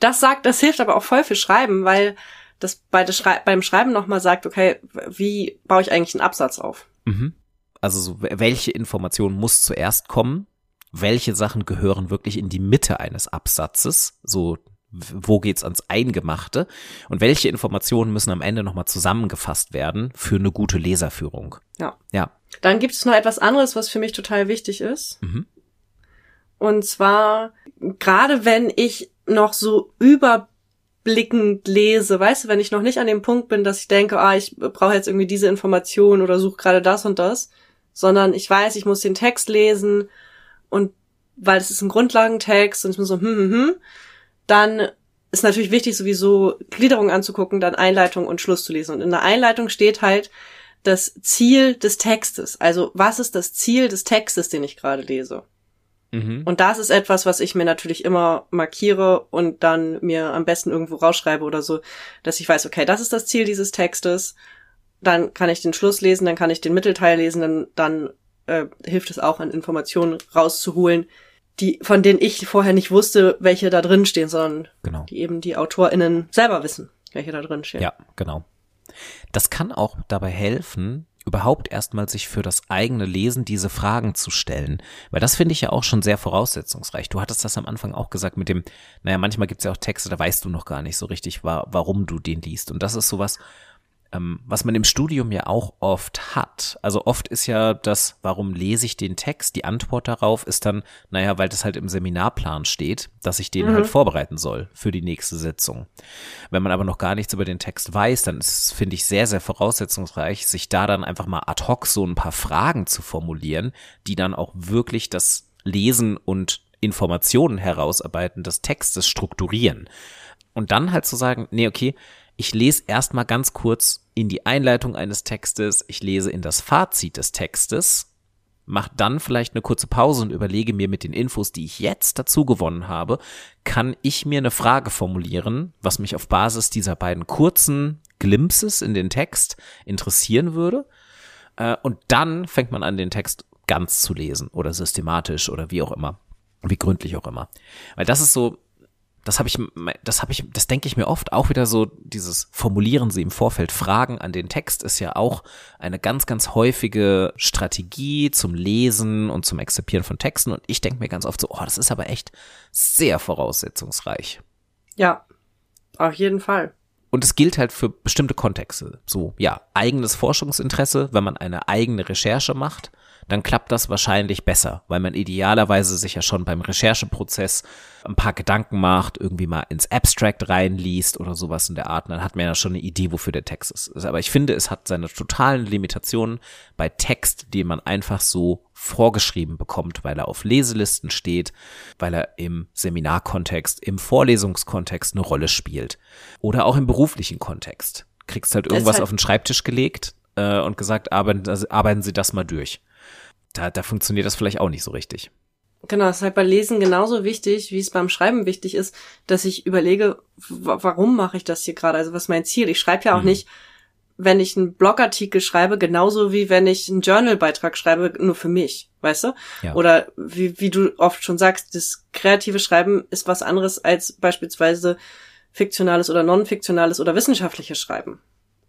Das sagt, das hilft aber auch voll für Schreiben, weil das bei der Schrei beim Schreiben nochmal sagt, okay, wie baue ich eigentlich einen Absatz auf? Mhm. Also so, welche Information muss zuerst kommen? Welche Sachen gehören wirklich in die Mitte eines Absatzes? So, wo geht's ans Eingemachte? Und welche Informationen müssen am Ende nochmal zusammengefasst werden für eine gute Leserführung? Ja. Ja. Dann gibt es noch etwas anderes, was für mich total wichtig ist. Mhm. Und zwar, gerade wenn ich noch so überblickend lese, weißt du, wenn ich noch nicht an dem Punkt bin, dass ich denke, ah, ich brauche jetzt irgendwie diese Information oder suche gerade das und das, sondern ich weiß, ich muss den Text lesen und weil es ist ein Grundlagentext und ich muss so, hm, hm, hm, dann ist natürlich wichtig, sowieso Gliederung anzugucken, dann Einleitung und Schluss zu lesen. Und in der Einleitung steht halt das Ziel des Textes. Also was ist das Ziel des Textes, den ich gerade lese? Mhm. Und das ist etwas, was ich mir natürlich immer markiere und dann mir am besten irgendwo rausschreibe oder so, dass ich weiß, okay, das ist das Ziel dieses Textes. Dann kann ich den Schluss lesen, dann kann ich den Mittelteil lesen, dann, dann äh, hilft es auch, an Informationen rauszuholen, die, von denen ich vorher nicht wusste, welche da drin stehen, sondern Genau. die eben die AutorInnen selber wissen, welche da drin stehen. Ja, genau. Das kann auch dabei helfen, überhaupt erstmal sich für das eigene Lesen diese Fragen zu stellen. Weil das finde ich ja auch schon sehr voraussetzungsreich. Du hattest das am Anfang auch gesagt mit dem, naja, manchmal gibt es ja auch Texte, da weißt du noch gar nicht so richtig, wa warum du den liest. Und das ist sowas, ähm, was man im Studium ja auch oft hat. Also oft ist ja das, warum lese ich den Text? Die Antwort darauf ist dann, naja, weil das halt im Seminarplan steht, dass ich den halt vorbereiten soll für die nächste Sitzung. Wenn man aber noch gar nichts über den Text weiß, dann ist es, finde ich, sehr, sehr voraussetzungsreich, sich da dann einfach mal ad hoc so ein paar Fragen zu formulieren, die dann auch wirklich das Lesen und Informationen herausarbeiten des Textes strukturieren. Und dann halt zu sagen, nee, okay, ich lese erstmal ganz kurz in die Einleitung eines Textes, ich lese in das Fazit des Textes, mache dann vielleicht eine kurze Pause und überlege mir mit den Infos, die ich jetzt dazu gewonnen habe, kann ich mir eine Frage formulieren, was mich auf Basis dieser beiden kurzen Glimpses in den Text interessieren würde. Äh, Und dann fängt man an, den Text ganz zu lesen oder systematisch oder wie auch immer, wie gründlich auch immer. Weil das ist so, das habe ich, das habe ich, das denke ich mir oft auch wieder so, dieses Formulieren Sie im Vorfeld Fragen an den Text ist ja auch eine ganz, ganz häufige Strategie zum Lesen und zum Exzipieren von Texten und ich denke mir ganz oft so, oh, das ist aber echt sehr voraussetzungsreich. Ja, auf jeden Fall. Und es gilt halt für bestimmte Kontexte. So, ja, eigenes Forschungsinteresse, wenn man eine eigene Recherche macht, dann klappt das wahrscheinlich besser, weil man idealerweise sich ja schon beim Rechercheprozess ein paar Gedanken macht, irgendwie mal ins Abstract reinliest oder sowas in der Art. Und dann hat man ja schon eine Idee, wofür der Text ist. Aber ich finde, es hat seine totalen Limitationen bei Text, den man einfach so vorgeschrieben bekommt, weil er auf Leselisten steht, weil er im Seminarkontext, im Vorlesungskontext eine Rolle spielt. Oder auch im beruflichen Kontext. Kriegst halt irgendwas Deshalb- auf den Schreibtisch gelegt äh, und gesagt, arbeiten, also arbeiten Sie das mal durch. Da, da funktioniert das vielleicht auch nicht so richtig. Genau, es ist halt bei Lesen genauso wichtig, wie es beim Schreiben wichtig ist, dass ich überlege, warum mache ich das hier gerade? Also was ist mein Ziel? Ich schreibe ja auch Mhm. nicht wenn ich einen Blogartikel schreibe, genauso wie wenn ich einen Journalbeitrag schreibe, nur für mich, weißt du? Ja. Oder wie, wie du oft schon sagst, das kreative Schreiben ist was anderes als beispielsweise fiktionales oder non-fiktionales oder wissenschaftliches Schreiben.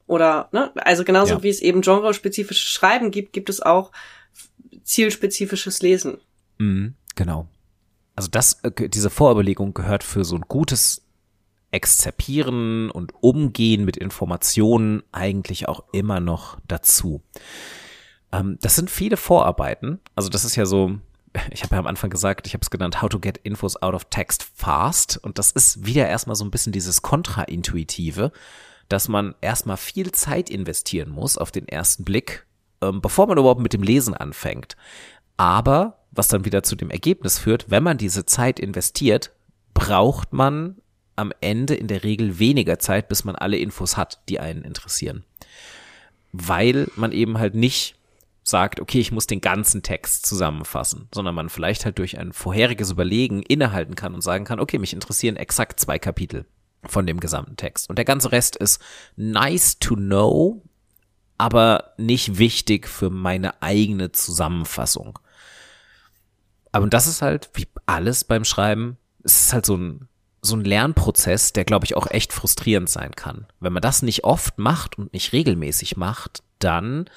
Oder, ne, also genauso ja. wie es eben genrespezifisches Schreiben gibt, gibt es auch zielspezifisches Lesen. Mhm, genau. Also das, äh, diese Vorüberlegung gehört für so ein gutes Exzerpieren und Umgehen mit Informationen eigentlich auch immer noch dazu. Ähm, das sind viele Vorarbeiten. Also das ist ja so, ich habe ja am Anfang gesagt, ich habe es genannt, How to get Infos out of text fast. Und das ist wieder erstmal so ein bisschen dieses Kontraintuitive, dass man erstmal viel Zeit investieren muss auf den ersten Blick, ähm, bevor man überhaupt mit dem Lesen anfängt. Aber, was dann wieder zu dem Ergebnis führt, wenn man diese Zeit investiert, braucht man am Ende in der Regel weniger Zeit, bis man alle Infos hat, die einen interessieren. Weil man eben halt nicht sagt, okay, ich muss den ganzen Text zusammenfassen, sondern man vielleicht halt durch ein vorheriges Überlegen innehalten kann und sagen kann, okay, mich interessieren exakt zwei Kapitel von dem gesamten Text. Und der ganze Rest ist nice to know, aber nicht wichtig für meine eigene Zusammenfassung. Aber das ist halt, wie alles beim Schreiben, es ist halt so ein so ein Lernprozess, der, glaube ich, auch echt frustrierend sein kann. Wenn man das nicht oft macht und nicht regelmäßig macht, dann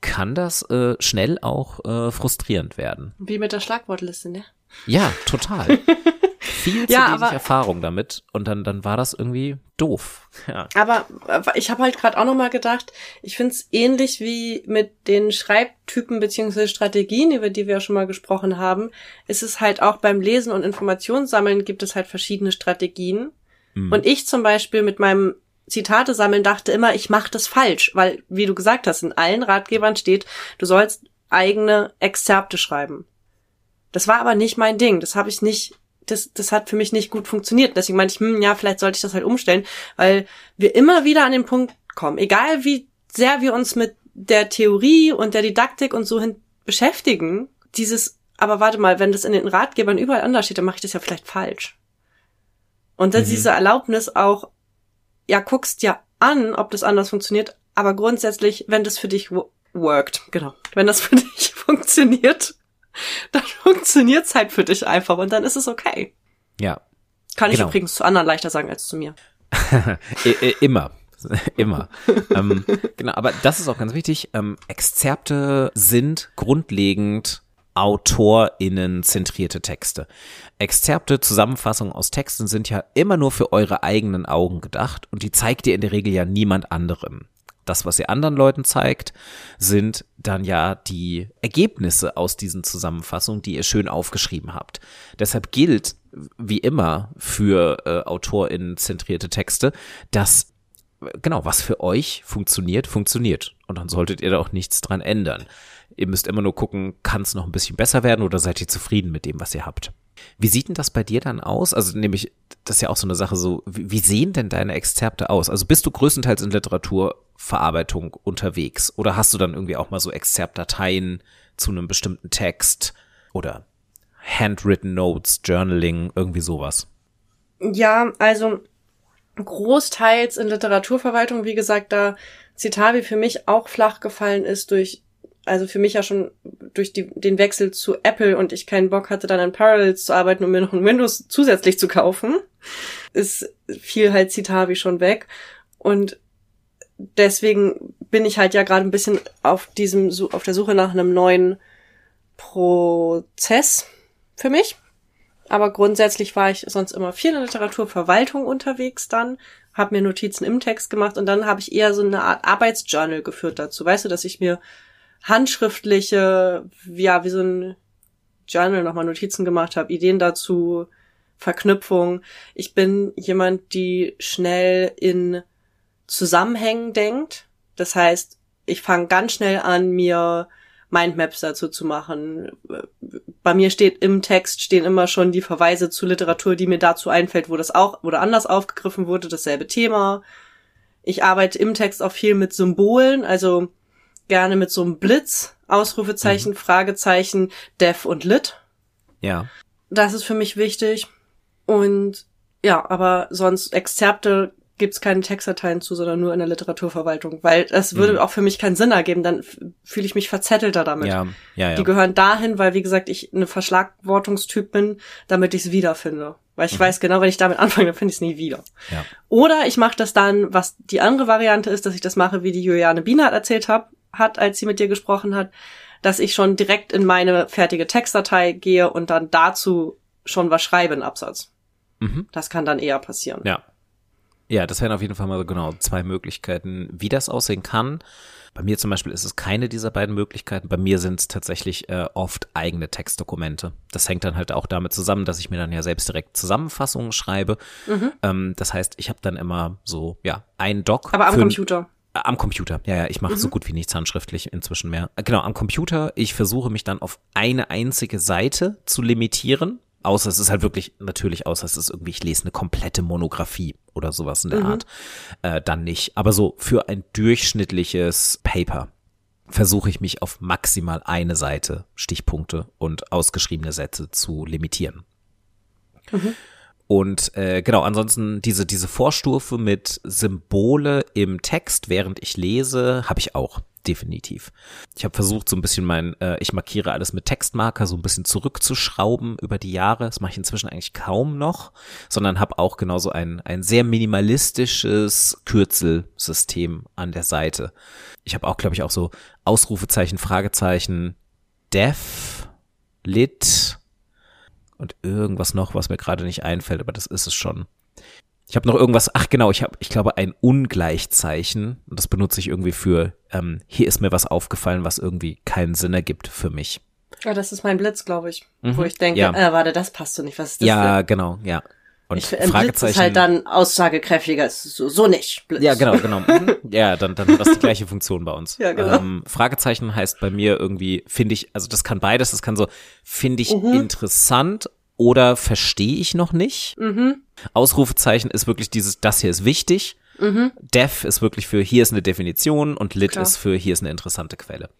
kann das äh, schnell auch äh, frustrierend werden. Wie mit der Schlagwortliste, ne? Ja, total. viel zu ja, wenig Erfahrung damit und dann, dann war das irgendwie doof. Ja. Aber ich habe halt gerade auch noch mal gedacht, ich finde es ähnlich wie mit den Schreibtypen beziehungsweise Strategien, über die wir ja schon mal gesprochen haben, ist es halt auch beim Lesen und Informationssammeln gibt es halt verschiedene Strategien. Mhm. Und ich zum Beispiel mit meinem Zitate sammeln dachte immer, ich mache das falsch, weil, wie du gesagt hast, in allen Ratgebern steht, du sollst eigene Exzerpte schreiben. Das war aber nicht mein Ding. Das habe ich nicht das, das hat für mich nicht gut funktioniert. Deswegen meinte ich, hm, ja, vielleicht sollte ich das halt umstellen, weil wir immer wieder an den Punkt kommen, egal wie sehr wir uns mit der Theorie und der Didaktik und so hin beschäftigen, dieses, aber warte mal, wenn das in den Ratgebern überall anders steht, dann mache ich das ja vielleicht falsch. Und dann mhm. diese Erlaubnis auch, ja, guckst ja an, ob das anders funktioniert, aber grundsätzlich, wenn das für dich worked, genau, wenn das für dich funktioniert, dann funktioniert's halt für dich einfach und dann ist es okay. Ja. Kann ich genau. übrigens zu anderen leichter sagen als zu mir. Immer. Immer. ähm, genau, aber das ist auch ganz wichtig. Ähm, Exzerpte sind grundlegend AutorInnen zentrierte Texte. Exzerpte, Zusammenfassungen aus Texten sind ja immer nur für eure eigenen Augen gedacht und die zeigt ihr in der Regel ja niemand anderem das, was ihr anderen Leuten zeigt, sind dann ja die Ergebnisse aus diesen Zusammenfassungen, die ihr schön aufgeschrieben habt. Deshalb gilt, wie immer, für äh, AutorInnen-zentrierte Texte, dass genau, was für euch funktioniert, funktioniert. Und dann solltet ihr da auch nichts dran ändern. Ihr müsst immer nur gucken, kann es noch ein bisschen besser werden oder seid ihr zufrieden mit dem, was ihr habt? Wie sieht denn das bei dir dann aus? Also nämlich, das ist ja auch so eine Sache so, wie sehen denn deine Exzerpte aus? Also bist du größtenteils in Literaturverarbeitung unterwegs oder hast du dann irgendwie auch mal so Exzerptdateien zu einem bestimmten Text oder handwritten Notes, Journaling, irgendwie sowas? Ja, also großteils in Literaturverwaltung, wie gesagt, da Citavi für mich auch flach gefallen ist durch also für mich ja schon durch die, den Wechsel zu Apple und ich keinen Bock hatte, dann an Parallels zu arbeiten und mir noch ein Windows zusätzlich zu kaufen, ist viel halt Citavi schon weg. Und deswegen bin ich halt ja gerade ein bisschen auf diesem, auf der Suche nach einem neuen Prozess für mich. Aber grundsätzlich war ich sonst immer viel in Literaturverwaltung unterwegs dann, habe mir Notizen im Text gemacht und dann habe ich eher so eine Art Arbeitsjournal geführt dazu. Weißt du, dass ich mir handschriftliche, ja, wie so ein Journal nochmal Notizen gemacht habe, Ideen dazu, Verknüpfung. Ich bin jemand, die schnell in Zusammenhängen denkt. Das heißt, ich fange ganz schnell an, mir Mindmaps dazu zu machen. Bei mir steht im Text stehen immer schon die Verweise zu Literatur, die mir dazu einfällt, wo das auch oder anders aufgegriffen wurde, dasselbe Thema. Ich arbeite im Text auch viel mit Symbolen, also gerne mit so einem Blitz, Ausrufezeichen, mhm. Fragezeichen, Dev und Lit. Ja. Das ist für mich wichtig. Und ja, aber sonst Exzerpte gibt's keine Textdateien zu, sondern nur in der Literaturverwaltung, weil das würde Mhm. auch für mich keinen Sinn ergeben, dann fühle ich mich verzettelter damit. Ja, ja, ja. Die gehören dahin, weil wie gesagt, ich eine Verschlagwortungstyp bin, damit ich es wiederfinde. Weil ich weiß genau, wenn ich damit anfange, dann finde ich es nie wieder. Mhm. Ja. Oder ich mache das dann, was die andere Variante ist, dass ich das mache, wie die Juliane Bienert erzählt hab, hat, als sie mit dir gesprochen hat, dass ich schon direkt in meine fertige Textdatei gehe und dann dazu schon was schreibe, einen Absatz. Mhm. Das kann dann eher passieren. Ja. Ja, das wären auf jeden Fall mal so genau zwei Möglichkeiten, wie das aussehen kann. Bei mir zum Beispiel ist es keine dieser beiden Möglichkeiten. Bei mir sind es tatsächlich äh, oft eigene Textdokumente. Das hängt dann halt auch damit zusammen, dass ich mir dann ja selbst direkt Zusammenfassungen schreibe. Ähm, das heißt, ich habe dann immer so, ja, ein Doc. Aber am Computer. Äh, Am Computer, ja, ja, ich mache so gut wie nichts handschriftlich inzwischen mehr. Äh, Genau, am Computer, ich versuche mich dann auf eine einzige Seite zu limitieren. Außer es ist halt wirklich, natürlich, außer es ist irgendwie, ich lese eine komplette Monographie oder sowas in der Art, äh, dann nicht. Aber so für ein durchschnittliches Paper versuche ich mich auf maximal eine Seite Stichpunkte und ausgeschriebene Sätze zu limitieren. Und äh, genau, ansonsten diese, diese Vorstufe mit Symbole im Text, während ich lese, habe ich auch definitiv. Ich habe versucht, so ein bisschen mein, äh, ich markiere alles mit Textmarker, so ein bisschen zurückzuschrauben über die Jahre. Das mache ich inzwischen eigentlich kaum noch, sondern habe auch genauso ein, ein sehr minimalistisches Kürzelsystem an der Seite. Ich habe auch, glaube ich, auch so Ausrufezeichen, Fragezeichen, Def, Lit, und irgendwas noch, was mir gerade nicht einfällt, aber das ist es schon. Ich habe noch irgendwas, ach genau, ich habe, ich glaube, ein Ungleichzeichen. Und das benutze ich irgendwie für, ähm, hier ist mir was aufgefallen, was irgendwie keinen Sinn ergibt für mich. Ja, das ist mein Blitz, glaube ich. Mhm. Wo ich denke, Ja. äh, warte, das passt so nicht. Was ist das ja, denn? genau, ja. Und Ich, ein Blitz Fragezeichen. ist halt dann aussagekräftiger. So, so nicht. Blitz. Ja, genau, genau. Mhm. Ja, dann, dann hat das die gleiche Funktion bei uns. Ja, genau. Ähm, Fragezeichen heißt bei mir irgendwie, finde ich, also das kann beides, das kann so, finde ich Mhm. interessant oder verstehe ich noch nicht. Mhm. Ausrufezeichen ist wirklich dieses, das hier ist wichtig. Def ist wirklich für hier ist eine Definition und Lit Mhm. Klar. ist für hier ist eine interessante Quelle.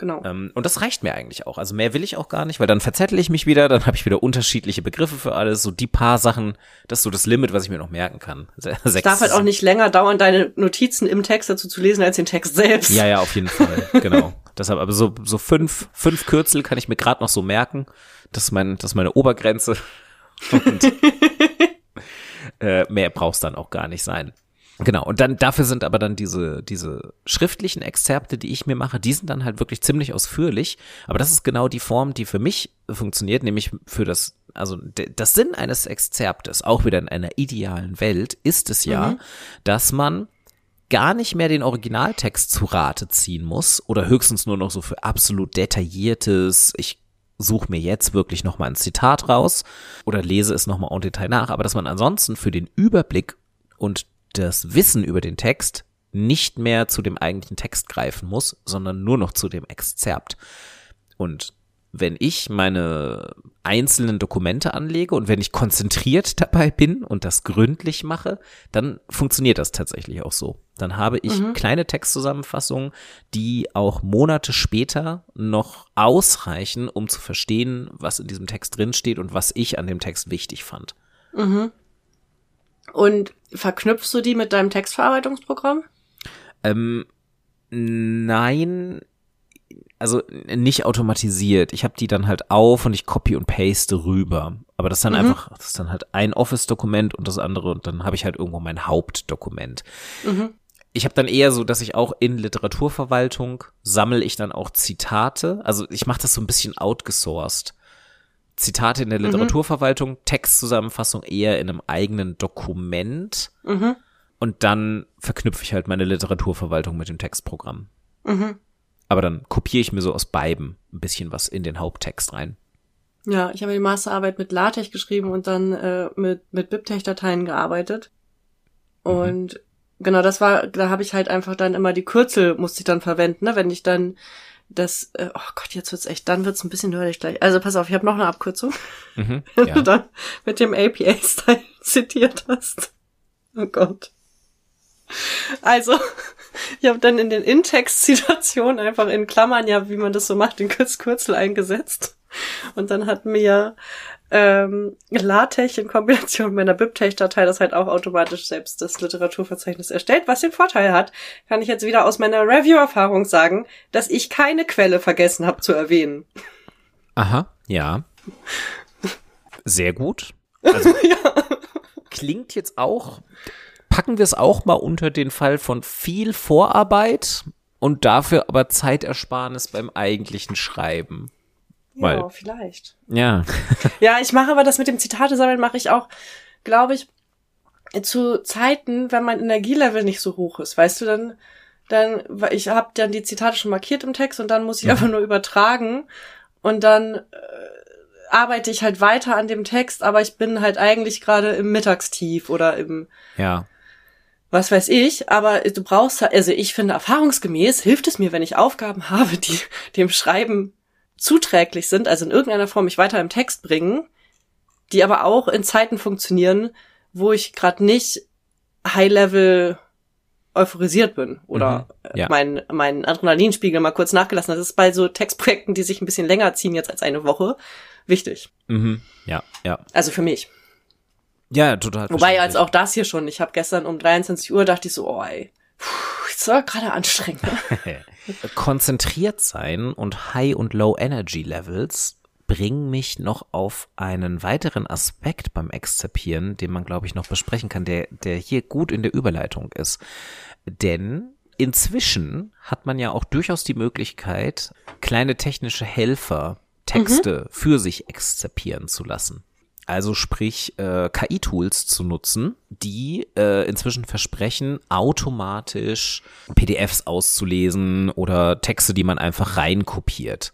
Genau. Ähm, und das reicht mir eigentlich auch. Also mehr will ich auch gar nicht, weil dann verzettel ich mich wieder, dann habe ich wieder unterschiedliche Begriffe für alles. So die paar Sachen, das ist so das Limit, was ich mir noch merken kann. Se- es darf halt auch nicht länger dauern, deine Notizen im Text dazu zu lesen, als den Text selbst. Ja, ja, auf jeden Fall. Genau. Deshalb, aber so, so fünf, fünf Kürzel kann ich mir gerade noch so merken. Das ist, mein, das ist meine Obergrenze. Und äh, mehr brauch's dann auch gar nicht sein. Genau, und dann dafür sind aber dann diese, diese schriftlichen Exzerpte, die ich mir mache, die sind dann halt wirklich ziemlich ausführlich. Aber das ist genau die Form, die für mich funktioniert, nämlich für das, also das Sinn eines Exzerptes, auch wieder in einer idealen Welt, ist es ja, dass man gar nicht mehr den Originaltext zu Rate ziehen muss oder höchstens nur noch so für absolut detailliertes, ich suche mir jetzt wirklich nochmal ein Zitat raus oder lese es nochmal en Detail nach, aber dass man ansonsten für den Überblick und das Wissen über den Text nicht mehr zu dem eigentlichen Text greifen muss, sondern nur noch zu dem Exzerpt. Und wenn ich meine einzelnen Dokumente anlege und wenn ich konzentriert dabei bin und das gründlich mache, dann funktioniert das tatsächlich auch so. Dann habe ich kleine Textzusammenfassungen, die auch Monate später noch ausreichen, um zu verstehen, was in diesem Text drinsteht und was ich an dem Text wichtig fand. Und verknüpfst du die mit deinem Textverarbeitungsprogramm? Ähm, nein, also nicht automatisiert. Ich habe die dann halt auf und ich copy und paste rüber. Aber das ist dann einfach, das ist dann halt ein Office-Dokument und das andere und dann habe ich halt irgendwo mein Hauptdokument. Ich habe dann eher so, dass ich auch in Literaturverwaltung sammle ich dann auch Zitate. Also ich mache das so ein bisschen outgesourced. Zitate in der Literaturverwaltung, Textzusammenfassung eher in einem eigenen Dokument. Mhm. Und dann verknüpfe ich halt meine Literaturverwaltung mit dem Textprogramm. Mhm. Aber dann kopiere ich mir so aus beiden ein bisschen was in den Haupttext rein. Ja, ich habe die Masterarbeit mit LaTeX geschrieben und dann äh, mit, mit BibTeX-Dateien gearbeitet. Und genau, das war, da habe ich halt einfach dann immer die Kürzel musste ich dann verwenden, ne? Wenn ich dann das, äh, oh Gott, jetzt wird's echt, dann wird's ein bisschen nerdig gleich. Also pass auf, ich habe noch eine Abkürzung, Mhm, wenn ja. du dann mit dem APA-Style zitiert hast. Oh Gott. Also, ich habe dann in den In-Text-Zitationen einfach in Klammern, ja, wie man das so macht, den Kürz Kürzel eingesetzt. Und dann hat mir ähm, LaTeX in Kombination mit einer BibTeX-Datei das halt auch automatisch selbst das Literaturverzeichnis erstellt. Was den Vorteil hat, kann ich jetzt wieder aus meiner Review-Erfahrung sagen, dass ich keine Quelle vergessen habe zu erwähnen. Aha, ja. Sehr gut. Also, ja. Klingt jetzt auch, packen wir es auch mal unter den Fall von viel Vorarbeit und dafür aber Zeitersparnis beim eigentlichen Schreiben. Weil, ja, vielleicht. Ja. ja, ich mache aber das mit dem Zitate sammeln mache ich auch, glaube ich, zu Zeiten, wenn mein Energielevel nicht so hoch ist, weißt du, dann dann ich habe dann die Zitate schon markiert im Text und dann muss ich mhm. einfach nur übertragen und dann äh, arbeite ich halt weiter an dem Text, aber ich bin halt eigentlich gerade im Mittagstief oder im Ja. Was weiß ich, aber du brauchst also ich finde erfahrungsgemäß hilft es mir, wenn ich Aufgaben habe, die dem Schreiben zuträglich sind, also in irgendeiner Form mich weiter im Text bringen, die aber auch in Zeiten funktionieren, wo ich gerade nicht High-Level euphorisiert bin oder mhm, ja. mein, mein Adrenalinspiegel mal kurz nachgelassen. Das ist bei so Textprojekten, die sich ein bisschen länger ziehen jetzt als eine Woche, wichtig. Mhm, ja, ja. Also für mich. Ja, total. Wobei als auch das hier schon, ich habe gestern um 23 Uhr dachte ich so, oh ey, es war gerade anstrengend. Ne? Konzentriert sein und High- und Low-Energy-Levels bringen mich noch auf einen weiteren Aspekt beim Exzipieren, den man, glaube ich, noch besprechen kann, der, der hier gut in der Überleitung ist. Denn inzwischen hat man ja auch durchaus die Möglichkeit, kleine technische Helfer, Texte mhm. für sich exzipieren zu lassen. Also sprich äh, KI-Tools zu nutzen, die äh, inzwischen versprechen, automatisch PDFs auszulesen oder Texte, die man einfach reinkopiert.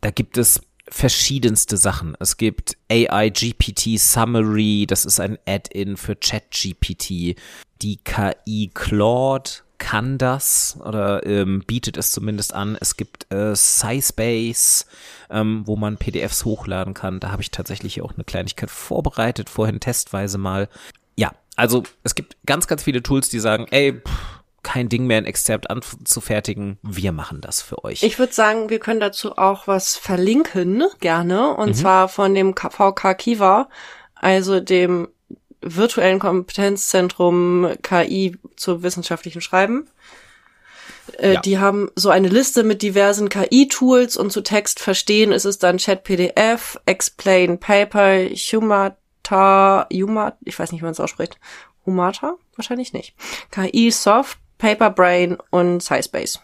Da gibt es verschiedenste Sachen. Es gibt AI GPT Summary, das ist ein Add-in für ChatGPT. Die KI Claude kann das oder ähm, bietet es zumindest an. Es gibt äh, SciSpace, ähm, wo man PDFs hochladen kann. Da habe ich tatsächlich auch eine Kleinigkeit vorbereitet, vorhin testweise mal. Ja, also es gibt ganz, ganz viele Tools, die sagen, ey, pff, kein Ding mehr, ein Exzerpt anzufertigen. Wir machen das für euch. Ich würde sagen, wir können dazu auch was verlinken, gerne. Und mhm. zwar von dem VK Kiva, also dem virtuellen Kompetenzzentrum KI zu wissenschaftlichem Schreiben. Äh, ja. Die haben so eine Liste mit diversen KI-Tools und zu Text verstehen ist es dann Chat PDF, Explain Paper, Humata, Humata, ich weiß nicht, wie man es ausspricht. Humata? Wahrscheinlich nicht. KI Soft, Paperbrain und SciSpace.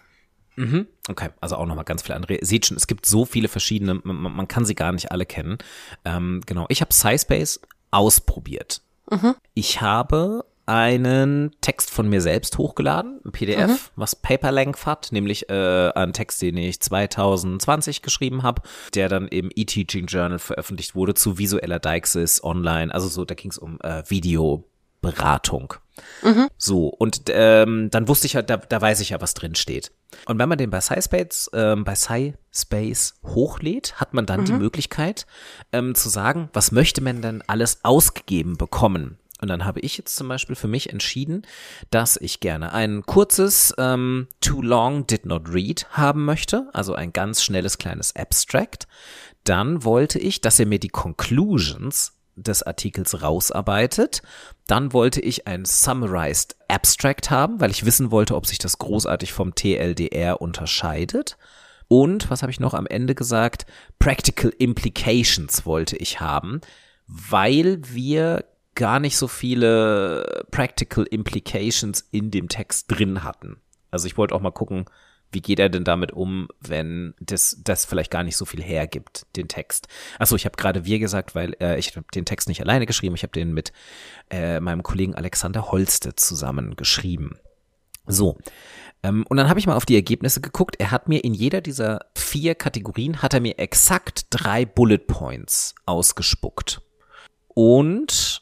Mhm. Okay, also auch nochmal ganz viele andere. Ihr seht schon, es gibt so viele verschiedene, man, man kann sie gar nicht alle kennen. Ähm, genau, ich habe SciSpace ausprobiert. Mhm. Ich habe einen Text von mir selbst hochgeladen, ein PDF, mhm. was Paperlength hat, nämlich äh, einen Text, den ich 2020 geschrieben habe, der dann im E-Teaching Journal veröffentlicht wurde zu visueller Deixis online. Also so, da ging es um äh, Videoberatung. Mhm. So, und ähm, dann wusste ich ja, da, da weiß ich ja, was drin steht. Und wenn man den bei SciSpace, ähm, bei SciSpace hochlädt, hat man dann mhm. die Möglichkeit ähm, zu sagen, was möchte man denn alles ausgegeben bekommen? Und dann habe ich jetzt zum Beispiel für mich entschieden, dass ich gerne ein kurzes ähm, Too Long Did Not Read haben möchte, also ein ganz schnelles kleines Abstract. Dann wollte ich, dass er mir die Conclusions des Artikels rausarbeitet. Dann wollte ich ein Summarized Abstract haben, weil ich wissen wollte, ob sich das großartig vom TLDR unterscheidet. Und, was habe ich noch am Ende gesagt? Practical Implications wollte ich haben, weil wir gar nicht so viele Practical Implications in dem Text drin hatten. Also ich wollte auch mal gucken, wie geht er denn damit um, wenn das, das vielleicht gar nicht so viel hergibt, den Text? Achso, ich habe gerade wir gesagt, weil äh, ich habe den Text nicht alleine geschrieben, ich habe den mit äh, meinem Kollegen Alexander Holste zusammen geschrieben. So. Ähm, und dann habe ich mal auf die Ergebnisse geguckt. Er hat mir in jeder dieser vier Kategorien, hat er mir exakt drei Bullet Points ausgespuckt. Und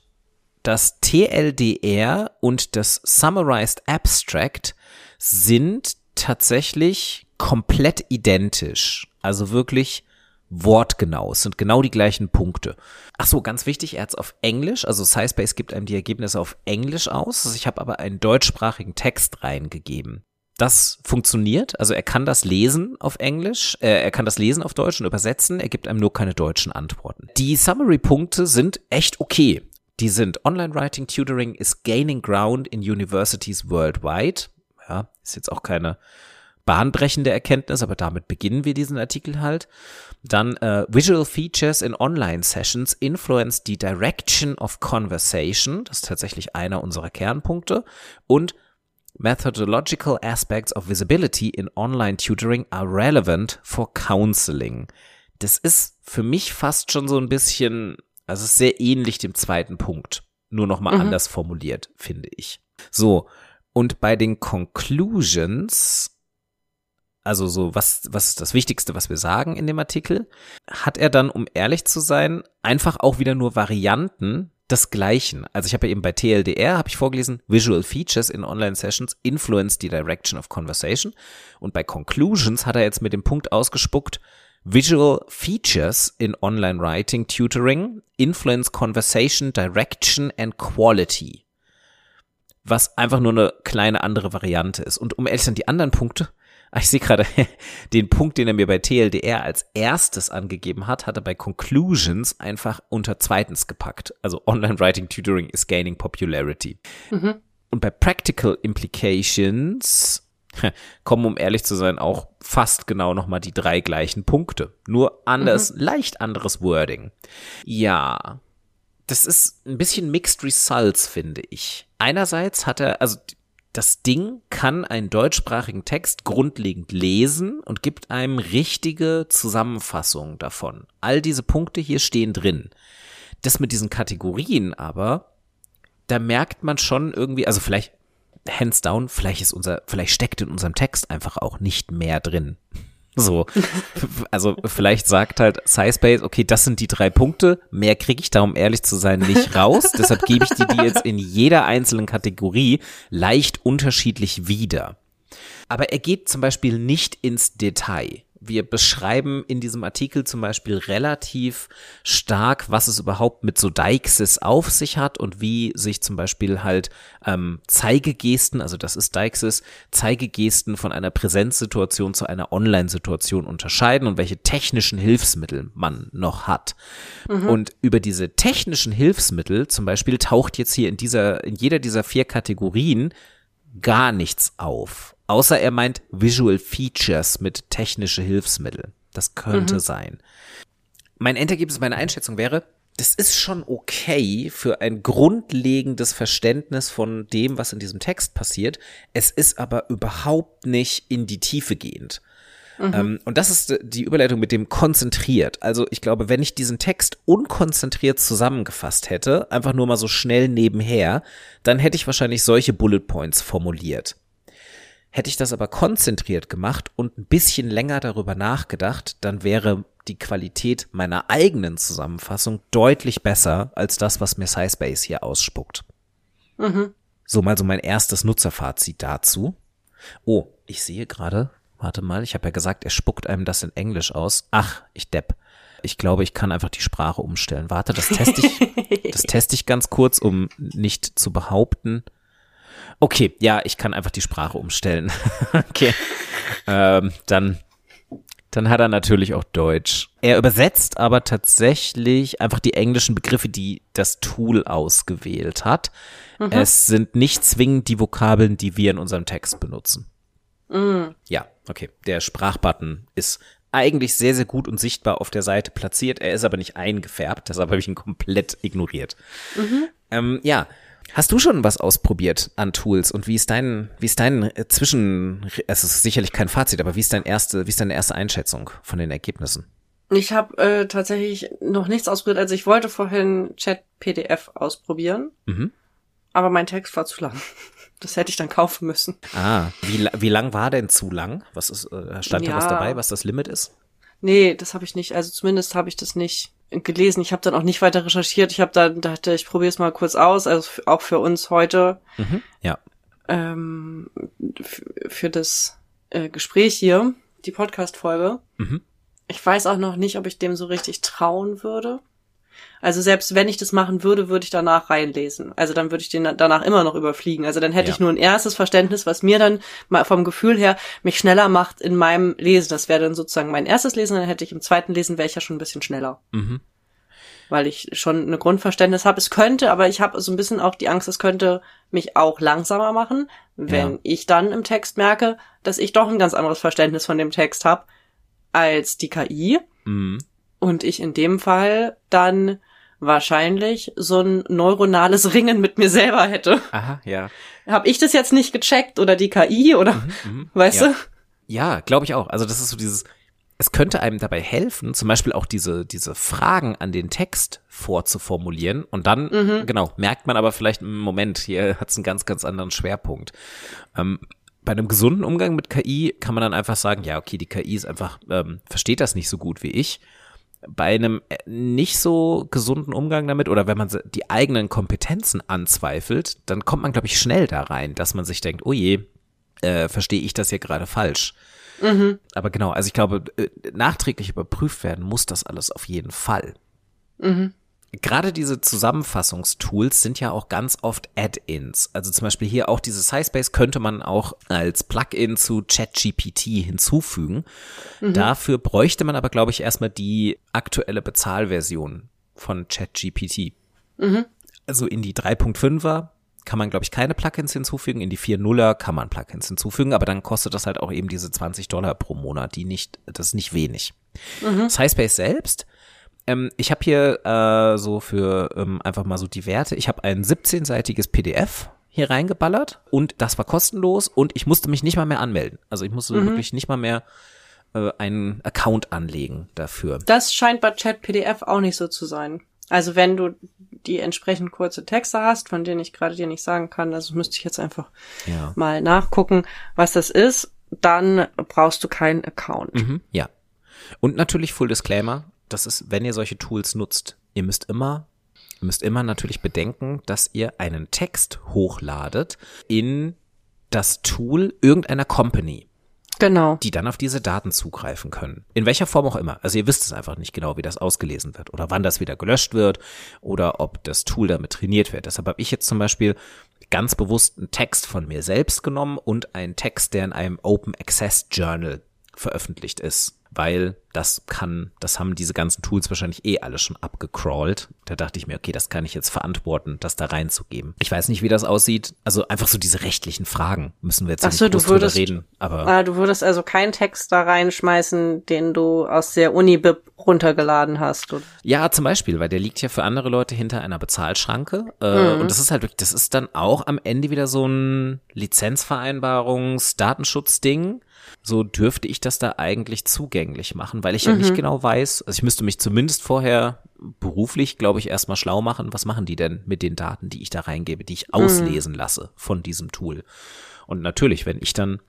das TLDR und das Summarized Abstract sind tatsächlich komplett identisch. Also wirklich wortgenau. Es sind genau die gleichen Punkte. Ach so, ganz wichtig, er hat es auf Englisch, also SciSpace gibt einem die Ergebnisse auf Englisch aus. Also ich habe aber einen deutschsprachigen Text reingegeben. Das funktioniert, also er kann das lesen auf Englisch, äh, er kann das lesen auf Deutsch und übersetzen, er gibt einem nur keine deutschen Antworten. Die Summary-Punkte sind echt okay. Die sind Online Writing Tutoring is gaining ground in universities worldwide. Ja, ist jetzt auch keine bahnbrechende Erkenntnis, aber damit beginnen wir diesen Artikel halt. Dann äh, Visual Features in Online Sessions influence the direction of conversation. Das ist tatsächlich einer unserer Kernpunkte. Und Methodological aspects of visibility in online tutoring are relevant for counseling. Das ist für mich fast schon so ein bisschen, also sehr ähnlich dem zweiten Punkt. Nur nochmal mhm. anders formuliert, finde ich. So. Und bei den Conclusions also so, was, was ist das Wichtigste, was wir sagen in dem Artikel, hat er dann, um ehrlich zu sein, einfach auch wieder nur Varianten des Gleichen. Also ich habe ja eben bei TLDR, habe ich vorgelesen, Visual Features in Online Sessions influence the direction of conversation. Und bei Conclusions hat er jetzt mit dem Punkt ausgespuckt, Visual Features in Online Writing Tutoring influence conversation, direction and quality. Was einfach nur eine kleine andere Variante ist. Und um ehrlich zu sein, die anderen Punkte, Ah, ich sehe gerade, den Punkt, den er mir bei TLDR als erstes angegeben hat, hat er bei Conclusions einfach unter zweitens gepackt. Also Online Writing Tutoring is gaining popularity. Mhm. Und bei Practical Implications kommen, um ehrlich zu sein, auch fast genau nochmal die drei gleichen Punkte. Nur anders, mhm. leicht anderes Wording. Ja, das ist ein bisschen Mixed Results, finde ich. Einerseits hat er, also das Ding kann einen deutschsprachigen Text grundlegend lesen und gibt einem richtige Zusammenfassungen davon. All diese Punkte hier stehen drin. Das mit diesen Kategorien aber, da merkt man schon irgendwie, also vielleicht hands down, vielleicht ist unser, vielleicht steckt in unserem Text einfach auch nicht mehr drin. So. Also vielleicht sagt halt SciSpace, okay, das sind die drei Punkte, mehr kriege ich da, um ehrlich zu sein, nicht raus. Deshalb gebe ich dir die jetzt in jeder einzelnen Kategorie leicht unterschiedlich wieder. Aber er geht zum Beispiel nicht ins Detail wir beschreiben in diesem Artikel zum Beispiel relativ stark, was es überhaupt mit so Deixis auf sich hat und wie sich zum Beispiel halt ähm, Zeigegesten, also das ist Deixis, Zeigegesten von einer Präsenzsituation zu einer Online-Situation unterscheiden und welche technischen Hilfsmittel man noch hat. Mhm. Und über diese technischen Hilfsmittel zum Beispiel taucht jetzt hier in dieser, in jeder dieser vier Kategorien gar nichts auf. Außer er meint Visual Features mit technische Hilfsmittel. Das könnte mhm. sein. Mein Endergebnis, meine Einschätzung wäre, das ist schon okay für ein grundlegendes Verständnis von dem, was in diesem Text passiert. Es ist aber überhaupt nicht in die Tiefe gehend. Mhm. Ähm, und das ist die Überleitung mit dem konzentriert. Also ich glaube, wenn ich diesen Text unkonzentriert zusammengefasst hätte, einfach nur mal so schnell nebenher, dann hätte ich wahrscheinlich solche Bullet Points formuliert. Hätte ich das aber konzentriert gemacht und ein bisschen länger darüber nachgedacht, dann wäre die Qualität meiner eigenen Zusammenfassung deutlich besser als das, was mir SciSpace hier ausspuckt. Mhm. So mal so mein erstes Nutzerfazit dazu. Oh, ich sehe gerade, warte mal, ich habe ja gesagt, er spuckt einem das in Englisch aus. Ach, ich depp. Ich glaube, ich kann einfach die Sprache umstellen. Warte, das teste ich, das teste ich ganz kurz, um nicht zu behaupten, Okay, ja, ich kann einfach die Sprache umstellen. okay. Ähm, dann, dann hat er natürlich auch Deutsch. Er übersetzt aber tatsächlich einfach die englischen Begriffe, die das Tool ausgewählt hat. Mhm. Es sind nicht zwingend die Vokabeln, die wir in unserem Text benutzen. Mhm. Ja, okay. Der Sprachbutton ist eigentlich sehr, sehr gut und sichtbar auf der Seite platziert. Er ist aber nicht eingefärbt, deshalb habe ich ihn komplett ignoriert. Mhm. Ähm, ja, Hast du schon was ausprobiert an Tools und wie ist dein, wie ist dein äh, Zwischen, es ist sicherlich kein Fazit, aber wie ist dein erste, wie ist deine erste Einschätzung von den Ergebnissen? Ich habe äh, tatsächlich noch nichts ausprobiert. Also ich wollte vorhin Chat PDF ausprobieren, mhm. aber mein Text war zu lang. Das hätte ich dann kaufen müssen. Ah, wie, wie lang war denn zu lang? Was ist, äh, stand ja. da was dabei, was das Limit ist? Nee, das habe ich nicht. Also zumindest habe ich das nicht gelesen. Ich habe dann auch nicht weiter recherchiert. Ich habe dann dachte, ich probiere es mal kurz aus, also auch für uns heute. Mhm, ja. Ähm, für das äh, Gespräch hier, die Podcast-Folge. Mhm. Ich weiß auch noch nicht, ob ich dem so richtig trauen würde. Also selbst wenn ich das machen würde, würde ich danach reinlesen. Also dann würde ich den danach immer noch überfliegen. Also dann hätte Ja. ich nur ein erstes Verständnis, was mir dann mal vom Gefühl her mich schneller macht in meinem Lesen. Das wäre dann sozusagen mein erstes Lesen. Dann hätte ich im zweiten Lesen wäre ich ja schon ein bisschen schneller, Mhm. weil ich schon eine Grundverständnis habe. Es könnte, aber ich habe so ein bisschen auch die Angst, es könnte mich auch langsamer machen, wenn Ja. ich dann im Text merke, dass ich doch ein ganz anderes Verständnis von dem Text habe als die KI. Mhm. Und ich in dem Fall dann wahrscheinlich so ein neuronales Ringen mit mir selber hätte. Aha, ja. Hab ich das jetzt nicht gecheckt oder die KI oder Mhm. weißt ja. du? Ja, glaube ich auch. Also das ist so dieses, es könnte einem dabei helfen, zum Beispiel auch diese, diese Fragen an den Text vorzuformulieren und dann, Mhm. genau, merkt man aber vielleicht im Moment, hier hat es einen ganz, ganz anderen Schwerpunkt. Ähm, bei einem gesunden Umgang mit KI kann man dann einfach sagen, ja, okay, die KI ist einfach, ähm, versteht das nicht so gut wie ich. Bei einem äh, nicht so gesunden Umgang damit oder wenn man die eigenen Kompetenzen anzweifelt, dann kommt man, glaube ich, schnell da rein, dass man sich denkt, oh je, äh, verstehe ich das hier gerade falsch. Aber genau, also ich glaube, äh, nachträglich überprüft werden muss das alles auf jeden Fall. Gerade diese Zusammenfassungstools sind ja auch ganz oft Add-ins. Also zum Beispiel hier auch diese SciSpace könnte man auch als Plugin zu ChatGPT hinzufügen. Dafür bräuchte man aber, glaube ich, erstmal die aktuelle Bezahlversion von ChatGPT. Also in die 3.5er kann man, glaube ich, keine Plugins hinzufügen. In die 4.0er kann man Plugins hinzufügen, aber dann kostet das halt auch eben diese 20 Dollar pro Monat, die nicht, das ist nicht wenig. SciSpace selbst, ähm, ich habe hier äh, so für ähm, einfach mal so die Werte, ich habe ein 17-seitiges PDF hier reingeballert und das war kostenlos und ich musste mich nicht mal mehr anmelden. Also ich musste wirklich nicht mal mehr äh, einen Account anlegen dafür. Das scheint bei ChatPDF auch nicht so zu sein. Also wenn du die entsprechend kurze Texte hast, von denen ich gerade dir nicht sagen kann, also müsste ich jetzt einfach Ja. mal nachgucken, was das ist, dann brauchst du keinen Account. Mhm, ja. Und natürlich Full Disclaimer, das ist, wenn ihr solche Tools nutzt, ihr müsst immer, ihr müsst immer natürlich bedenken, dass ihr einen Text hochladet in das Tool irgendeiner Company, Genau. die dann auf diese Daten zugreifen können. In welcher Form auch immer. Also ihr wisst es einfach nicht genau, wie das ausgelesen wird oder wann das wieder gelöscht wird oder ob das Tool damit trainiert wird. Deshalb habe ich jetzt zum Beispiel ganz bewusst einen Text von mir selbst genommen und einen Text, der in einem Open Access Journal veröffentlicht ist. Weil das kann, das haben diese ganzen Tools wahrscheinlich eh alle schon abgecrawlt. Da dachte ich mir, okay, das kann ich jetzt verantworten, das da reinzugeben. Ich weiß nicht, wie das aussieht. Also einfach so diese rechtlichen Fragen müssen wir jetzt Ach so, nicht du würdest- reden. Aber Ah, du würdest also keinen Text da reinschmeißen, den du aus der Uni-Bib runtergeladen hast. Oder? Ja, zum Beispiel, weil der liegt ja für andere Leute hinter einer Bezahlschranke. Äh, Und das ist halt wirklich, das ist dann auch am Ende wieder so ein Lizenzvereinbarungs-Datenschutzding. So dürfte ich das da eigentlich zugänglich machen, weil ich ja nicht genau weiß, also ich müsste mich zumindest vorher beruflich, glaube ich, erstmal schlau machen, was machen die denn mit den Daten, die ich da reingebe, die ich auslesen lasse von diesem Tool. Und natürlich, wenn ich dann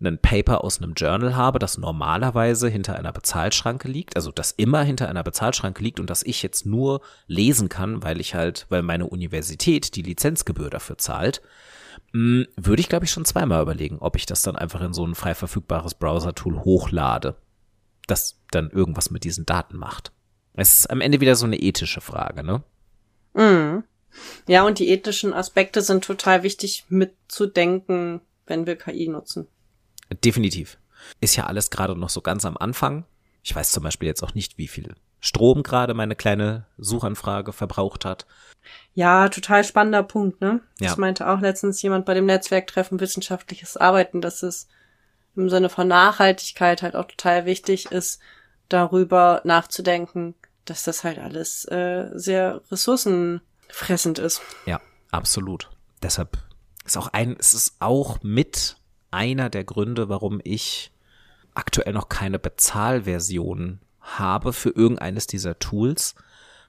ein Paper aus einem Journal habe, das normalerweise hinter einer Bezahlschranke liegt, also das immer hinter einer Bezahlschranke liegt und das ich jetzt nur lesen kann, weil ich halt, weil meine Universität die Lizenzgebühr dafür zahlt, würde ich glaube ich schon zweimal überlegen, ob ich das dann einfach in so ein frei verfügbares Browser-Tool hochlade, das dann irgendwas mit diesen Daten macht. Es ist am Ende wieder so eine ethische Frage, ne? Mhm. Ja, und die ethischen Aspekte sind total wichtig mitzudenken, wenn wir KI nutzen. Definitiv. Ist ja alles gerade noch so ganz am Anfang. Ich weiß zum Beispiel jetzt auch nicht, wie viel Strom gerade meine kleine Suchanfrage verbraucht hat. Ja, total spannender Punkt, ne? Ja. Das meinte auch letztens jemand bei dem Netzwerktreffen wissenschaftliches Arbeiten, dass es im Sinne von Nachhaltigkeit halt auch total wichtig ist, darüber nachzudenken, dass das halt alles äh, sehr ressourcenfressend ist. Ja, absolut. Deshalb ist auch ein, es ist auch mit einer der Gründe, warum ich aktuell noch keine Bezahlversion habe für irgendeines dieser Tools,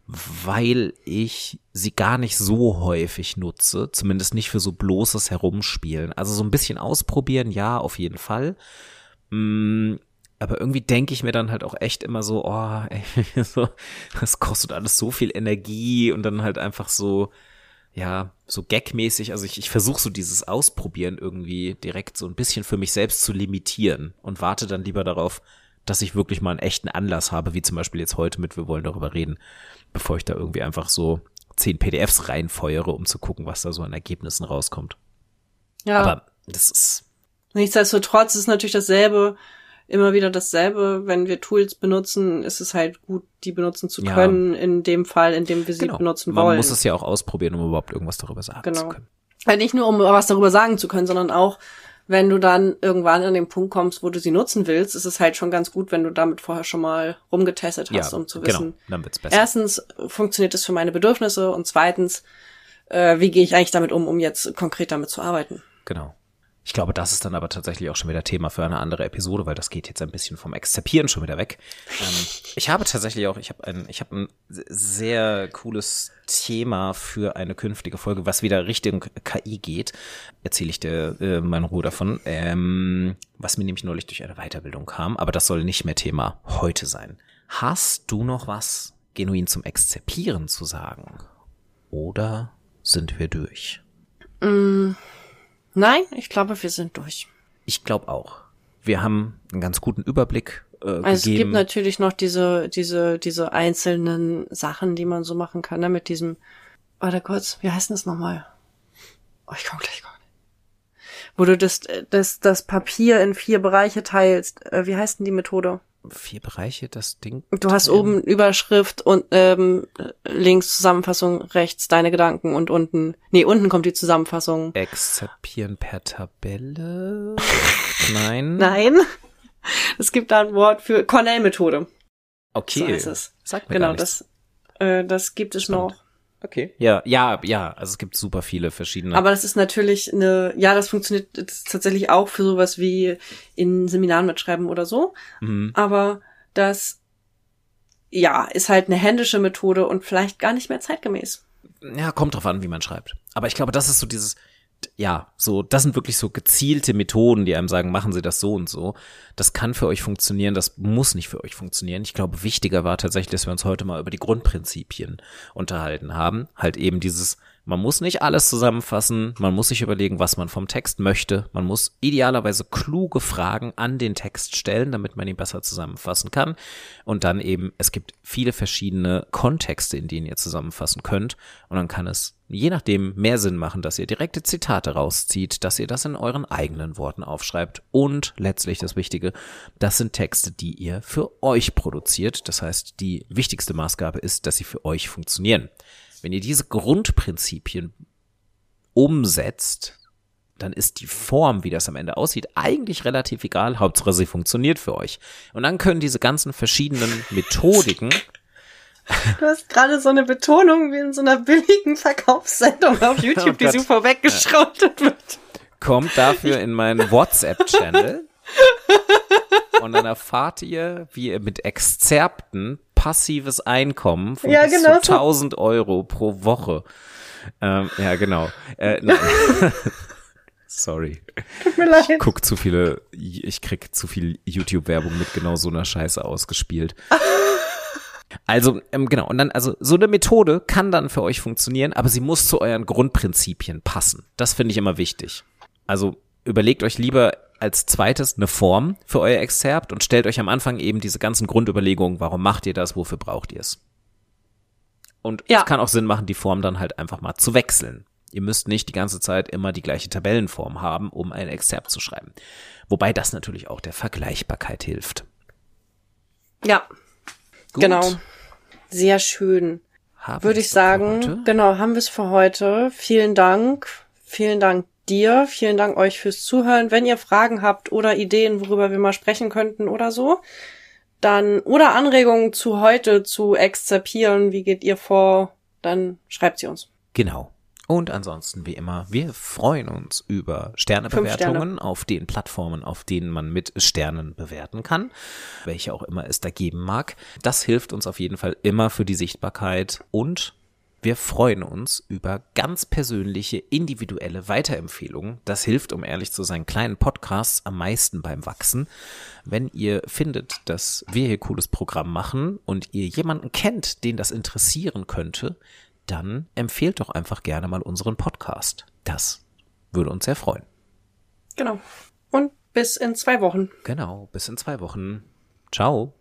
weil ich sie gar nicht so häufig nutze, zumindest nicht für so bloßes Herumspielen. Also so ein bisschen ausprobieren, ja, auf jeden Fall. Mm, aber irgendwie denke ich mir dann halt auch echt immer so, oh, ey, so, das kostet alles so viel Energie und dann halt einfach so, ja, so gagmäßig, also ich, ich versuche so dieses Ausprobieren irgendwie direkt so ein bisschen für mich selbst zu limitieren und warte dann lieber darauf, dass ich wirklich mal einen echten Anlass habe, wie zum Beispiel jetzt heute mit, wir wollen darüber reden, bevor ich da irgendwie einfach so zehn PDFs reinfeuere, um zu gucken, was da so an Ergebnissen rauskommt. Ja. Aber das ist, Nichtsdestotrotz ist natürlich dasselbe, immer wieder dasselbe. Wenn wir Tools benutzen, ist es halt gut, die benutzen zu Ja. können, in dem Fall, in dem wir sie genau, benutzen man wollen. muss es ja auch ausprobieren, um überhaupt irgendwas darüber sagen Genau. zu können. Halt nicht nur, um was darüber sagen zu können, sondern auch, wenn du dann irgendwann an den Punkt kommst, wo du sie nutzen willst, ist es halt schon ganz gut, wenn du damit vorher schon mal rumgetestet hast, Ja, um zu genau, wissen, dann wird's besser. erstens, funktioniert es für meine Bedürfnisse und zweitens, äh, wie gehe ich eigentlich damit um, um jetzt konkret damit zu arbeiten. Genau. Ich glaube, das ist dann aber tatsächlich auch schon wieder Thema für eine andere Episode, weil das geht jetzt ein bisschen vom Exzerpieren schon wieder weg. Ähm, ich habe tatsächlich auch, ich habe ein, ich habe ein sehr cooles Thema für eine künftige Folge, was wieder Richtung KI geht. Erzähle ich dir äh, meinen Ruhe davon, ähm, was mir nämlich neulich durch eine Weiterbildung kam, aber das soll nicht mehr Thema heute sein. Hast du noch was genuin zum Exzerpieren zu sagen? Oder sind wir durch? Nein, ich glaube, wir sind durch. Ich glaube auch. Wir haben einen ganz guten Überblick äh, Also es gibt gegeben. natürlich noch diese, diese, diese einzelnen Sachen, die man so machen kann, ne, mit diesem, warte kurz, wie heißt denn das nochmal? Oh, ich komm gleich, komm. Wo du das, das, das Papier in vier Bereiche teilst. Äh, Wie heißt denn die Methode? Vier Bereiche, das Ding. Du hast teilen. oben Überschrift und ähm, links Zusammenfassung, rechts deine Gedanken und unten, nee, unten kommt die Zusammenfassung. Exzerpieren per Tabelle. Nein. Nein. Es gibt da ein Wort für Cornell-Methode. Okay. So heißt es. Sagt mir Genau, das, äh, das gibt es Spannend. noch. Okay. Ja, ja, ja. Also es gibt super viele verschiedene. Aber das ist natürlich eine, ja, das funktioniert tatsächlich auch für sowas wie in Seminaren mitschreiben oder so. Mhm. Aber das, ja, ist halt eine händische Methode und vielleicht gar nicht mehr zeitgemäß. ja, kommt drauf an, wie man schreibt. Aber ich glaube, das ist so dieses, ja, so, das sind wirklich so gezielte Methoden, die einem sagen, machen Sie das so und so. Das kann für euch funktionieren, das muss nicht für euch funktionieren. Ich glaube, wichtiger war tatsächlich, dass wir uns heute mal über die Grundprinzipien unterhalten haben. Halt eben dieses, man muss nicht alles zusammenfassen, man muss sich überlegen, was man vom Text möchte. Man muss idealerweise kluge Fragen an den Text stellen, damit man ihn besser zusammenfassen kann. Und dann eben, es gibt viele verschiedene Kontexte, in denen ihr zusammenfassen könnt. Und dann kann es je nachdem mehr Sinn machen, dass ihr direkte Zitate rauszieht, dass ihr das in euren eigenen Worten aufschreibt. Und letztlich das Wichtige, das sind Texte, die ihr für euch produziert. Das heißt, die wichtigste Maßgabe ist, dass sie für euch funktionieren. Wenn ihr diese Grundprinzipien umsetzt, dann ist die Form, wie das am Ende aussieht, eigentlich relativ egal. Hauptsache, sie funktioniert für euch. Und dann können diese ganzen verschiedenen Methodiken, Du hast gerade so eine Betonung wie in so einer billigen Verkaufssendung auf YouTube, Oh die Gott. so vorweggeschrautet wird. kommt dafür in meinen WhatsApp-Channel. Und dann erfahrt ihr, wie ihr mit Exzerpten passives Einkommen von Ja, bis genau zu so. 1000 Euro pro Woche. Ähm, ja, genau. Äh. Sorry. Tut mir leid. Guck zu viele, ich krieg zu viel YouTube-Werbung mit genau so einer Scheiße ausgespielt. Also, ähm, genau, und dann, also so eine Methode kann dann für euch funktionieren, aber sie muss zu euren Grundprinzipien passen. Das finde ich immer wichtig. Also überlegt euch lieber als zweites eine Form für euer Exzerpt und stellt euch am Anfang eben diese ganzen Grundüberlegungen, warum macht ihr das, wofür braucht ihr es? Und Ja. es kann auch Sinn machen, die Form dann halt einfach mal zu wechseln. Ihr müsst nicht die ganze Zeit immer die gleiche Tabellenform haben, um ein Exzerpt zu schreiben. Wobei das natürlich auch der Vergleichbarkeit hilft. Ja, Gut. genau. Sehr schön. Haben Würde ich sagen, genau, haben wir es für heute. Vielen Dank. Vielen Dank dir. Vielen Dank euch fürs Zuhören. Wenn ihr Fragen habt oder Ideen, worüber wir mal sprechen könnten oder so, dann, oder Anregungen zu heute, zu exzerpieren, wie geht ihr vor, dann schreibt sie uns. Genau. Und ansonsten, wie immer, wir freuen uns über Sternebewertungen auf den Plattformen, auf denen man mit Sternen bewerten kann, welche auch immer es da geben mag. Das hilft uns auf jeden Fall immer für die Sichtbarkeit und wir freuen uns über ganz persönliche, individuelle Weiterempfehlungen. Das hilft, um ehrlich zu sein, kleinen Podcasts am meisten beim Wachsen. Wenn ihr findet, dass wir hier cooles Programm machen und ihr jemanden kennt, den das interessieren könnte, dann empfehlt doch einfach gerne mal unseren Podcast. Das würde uns sehr freuen. Genau. Und bis in zwei Wochen. Genau, bis in zwei Wochen. Ciao.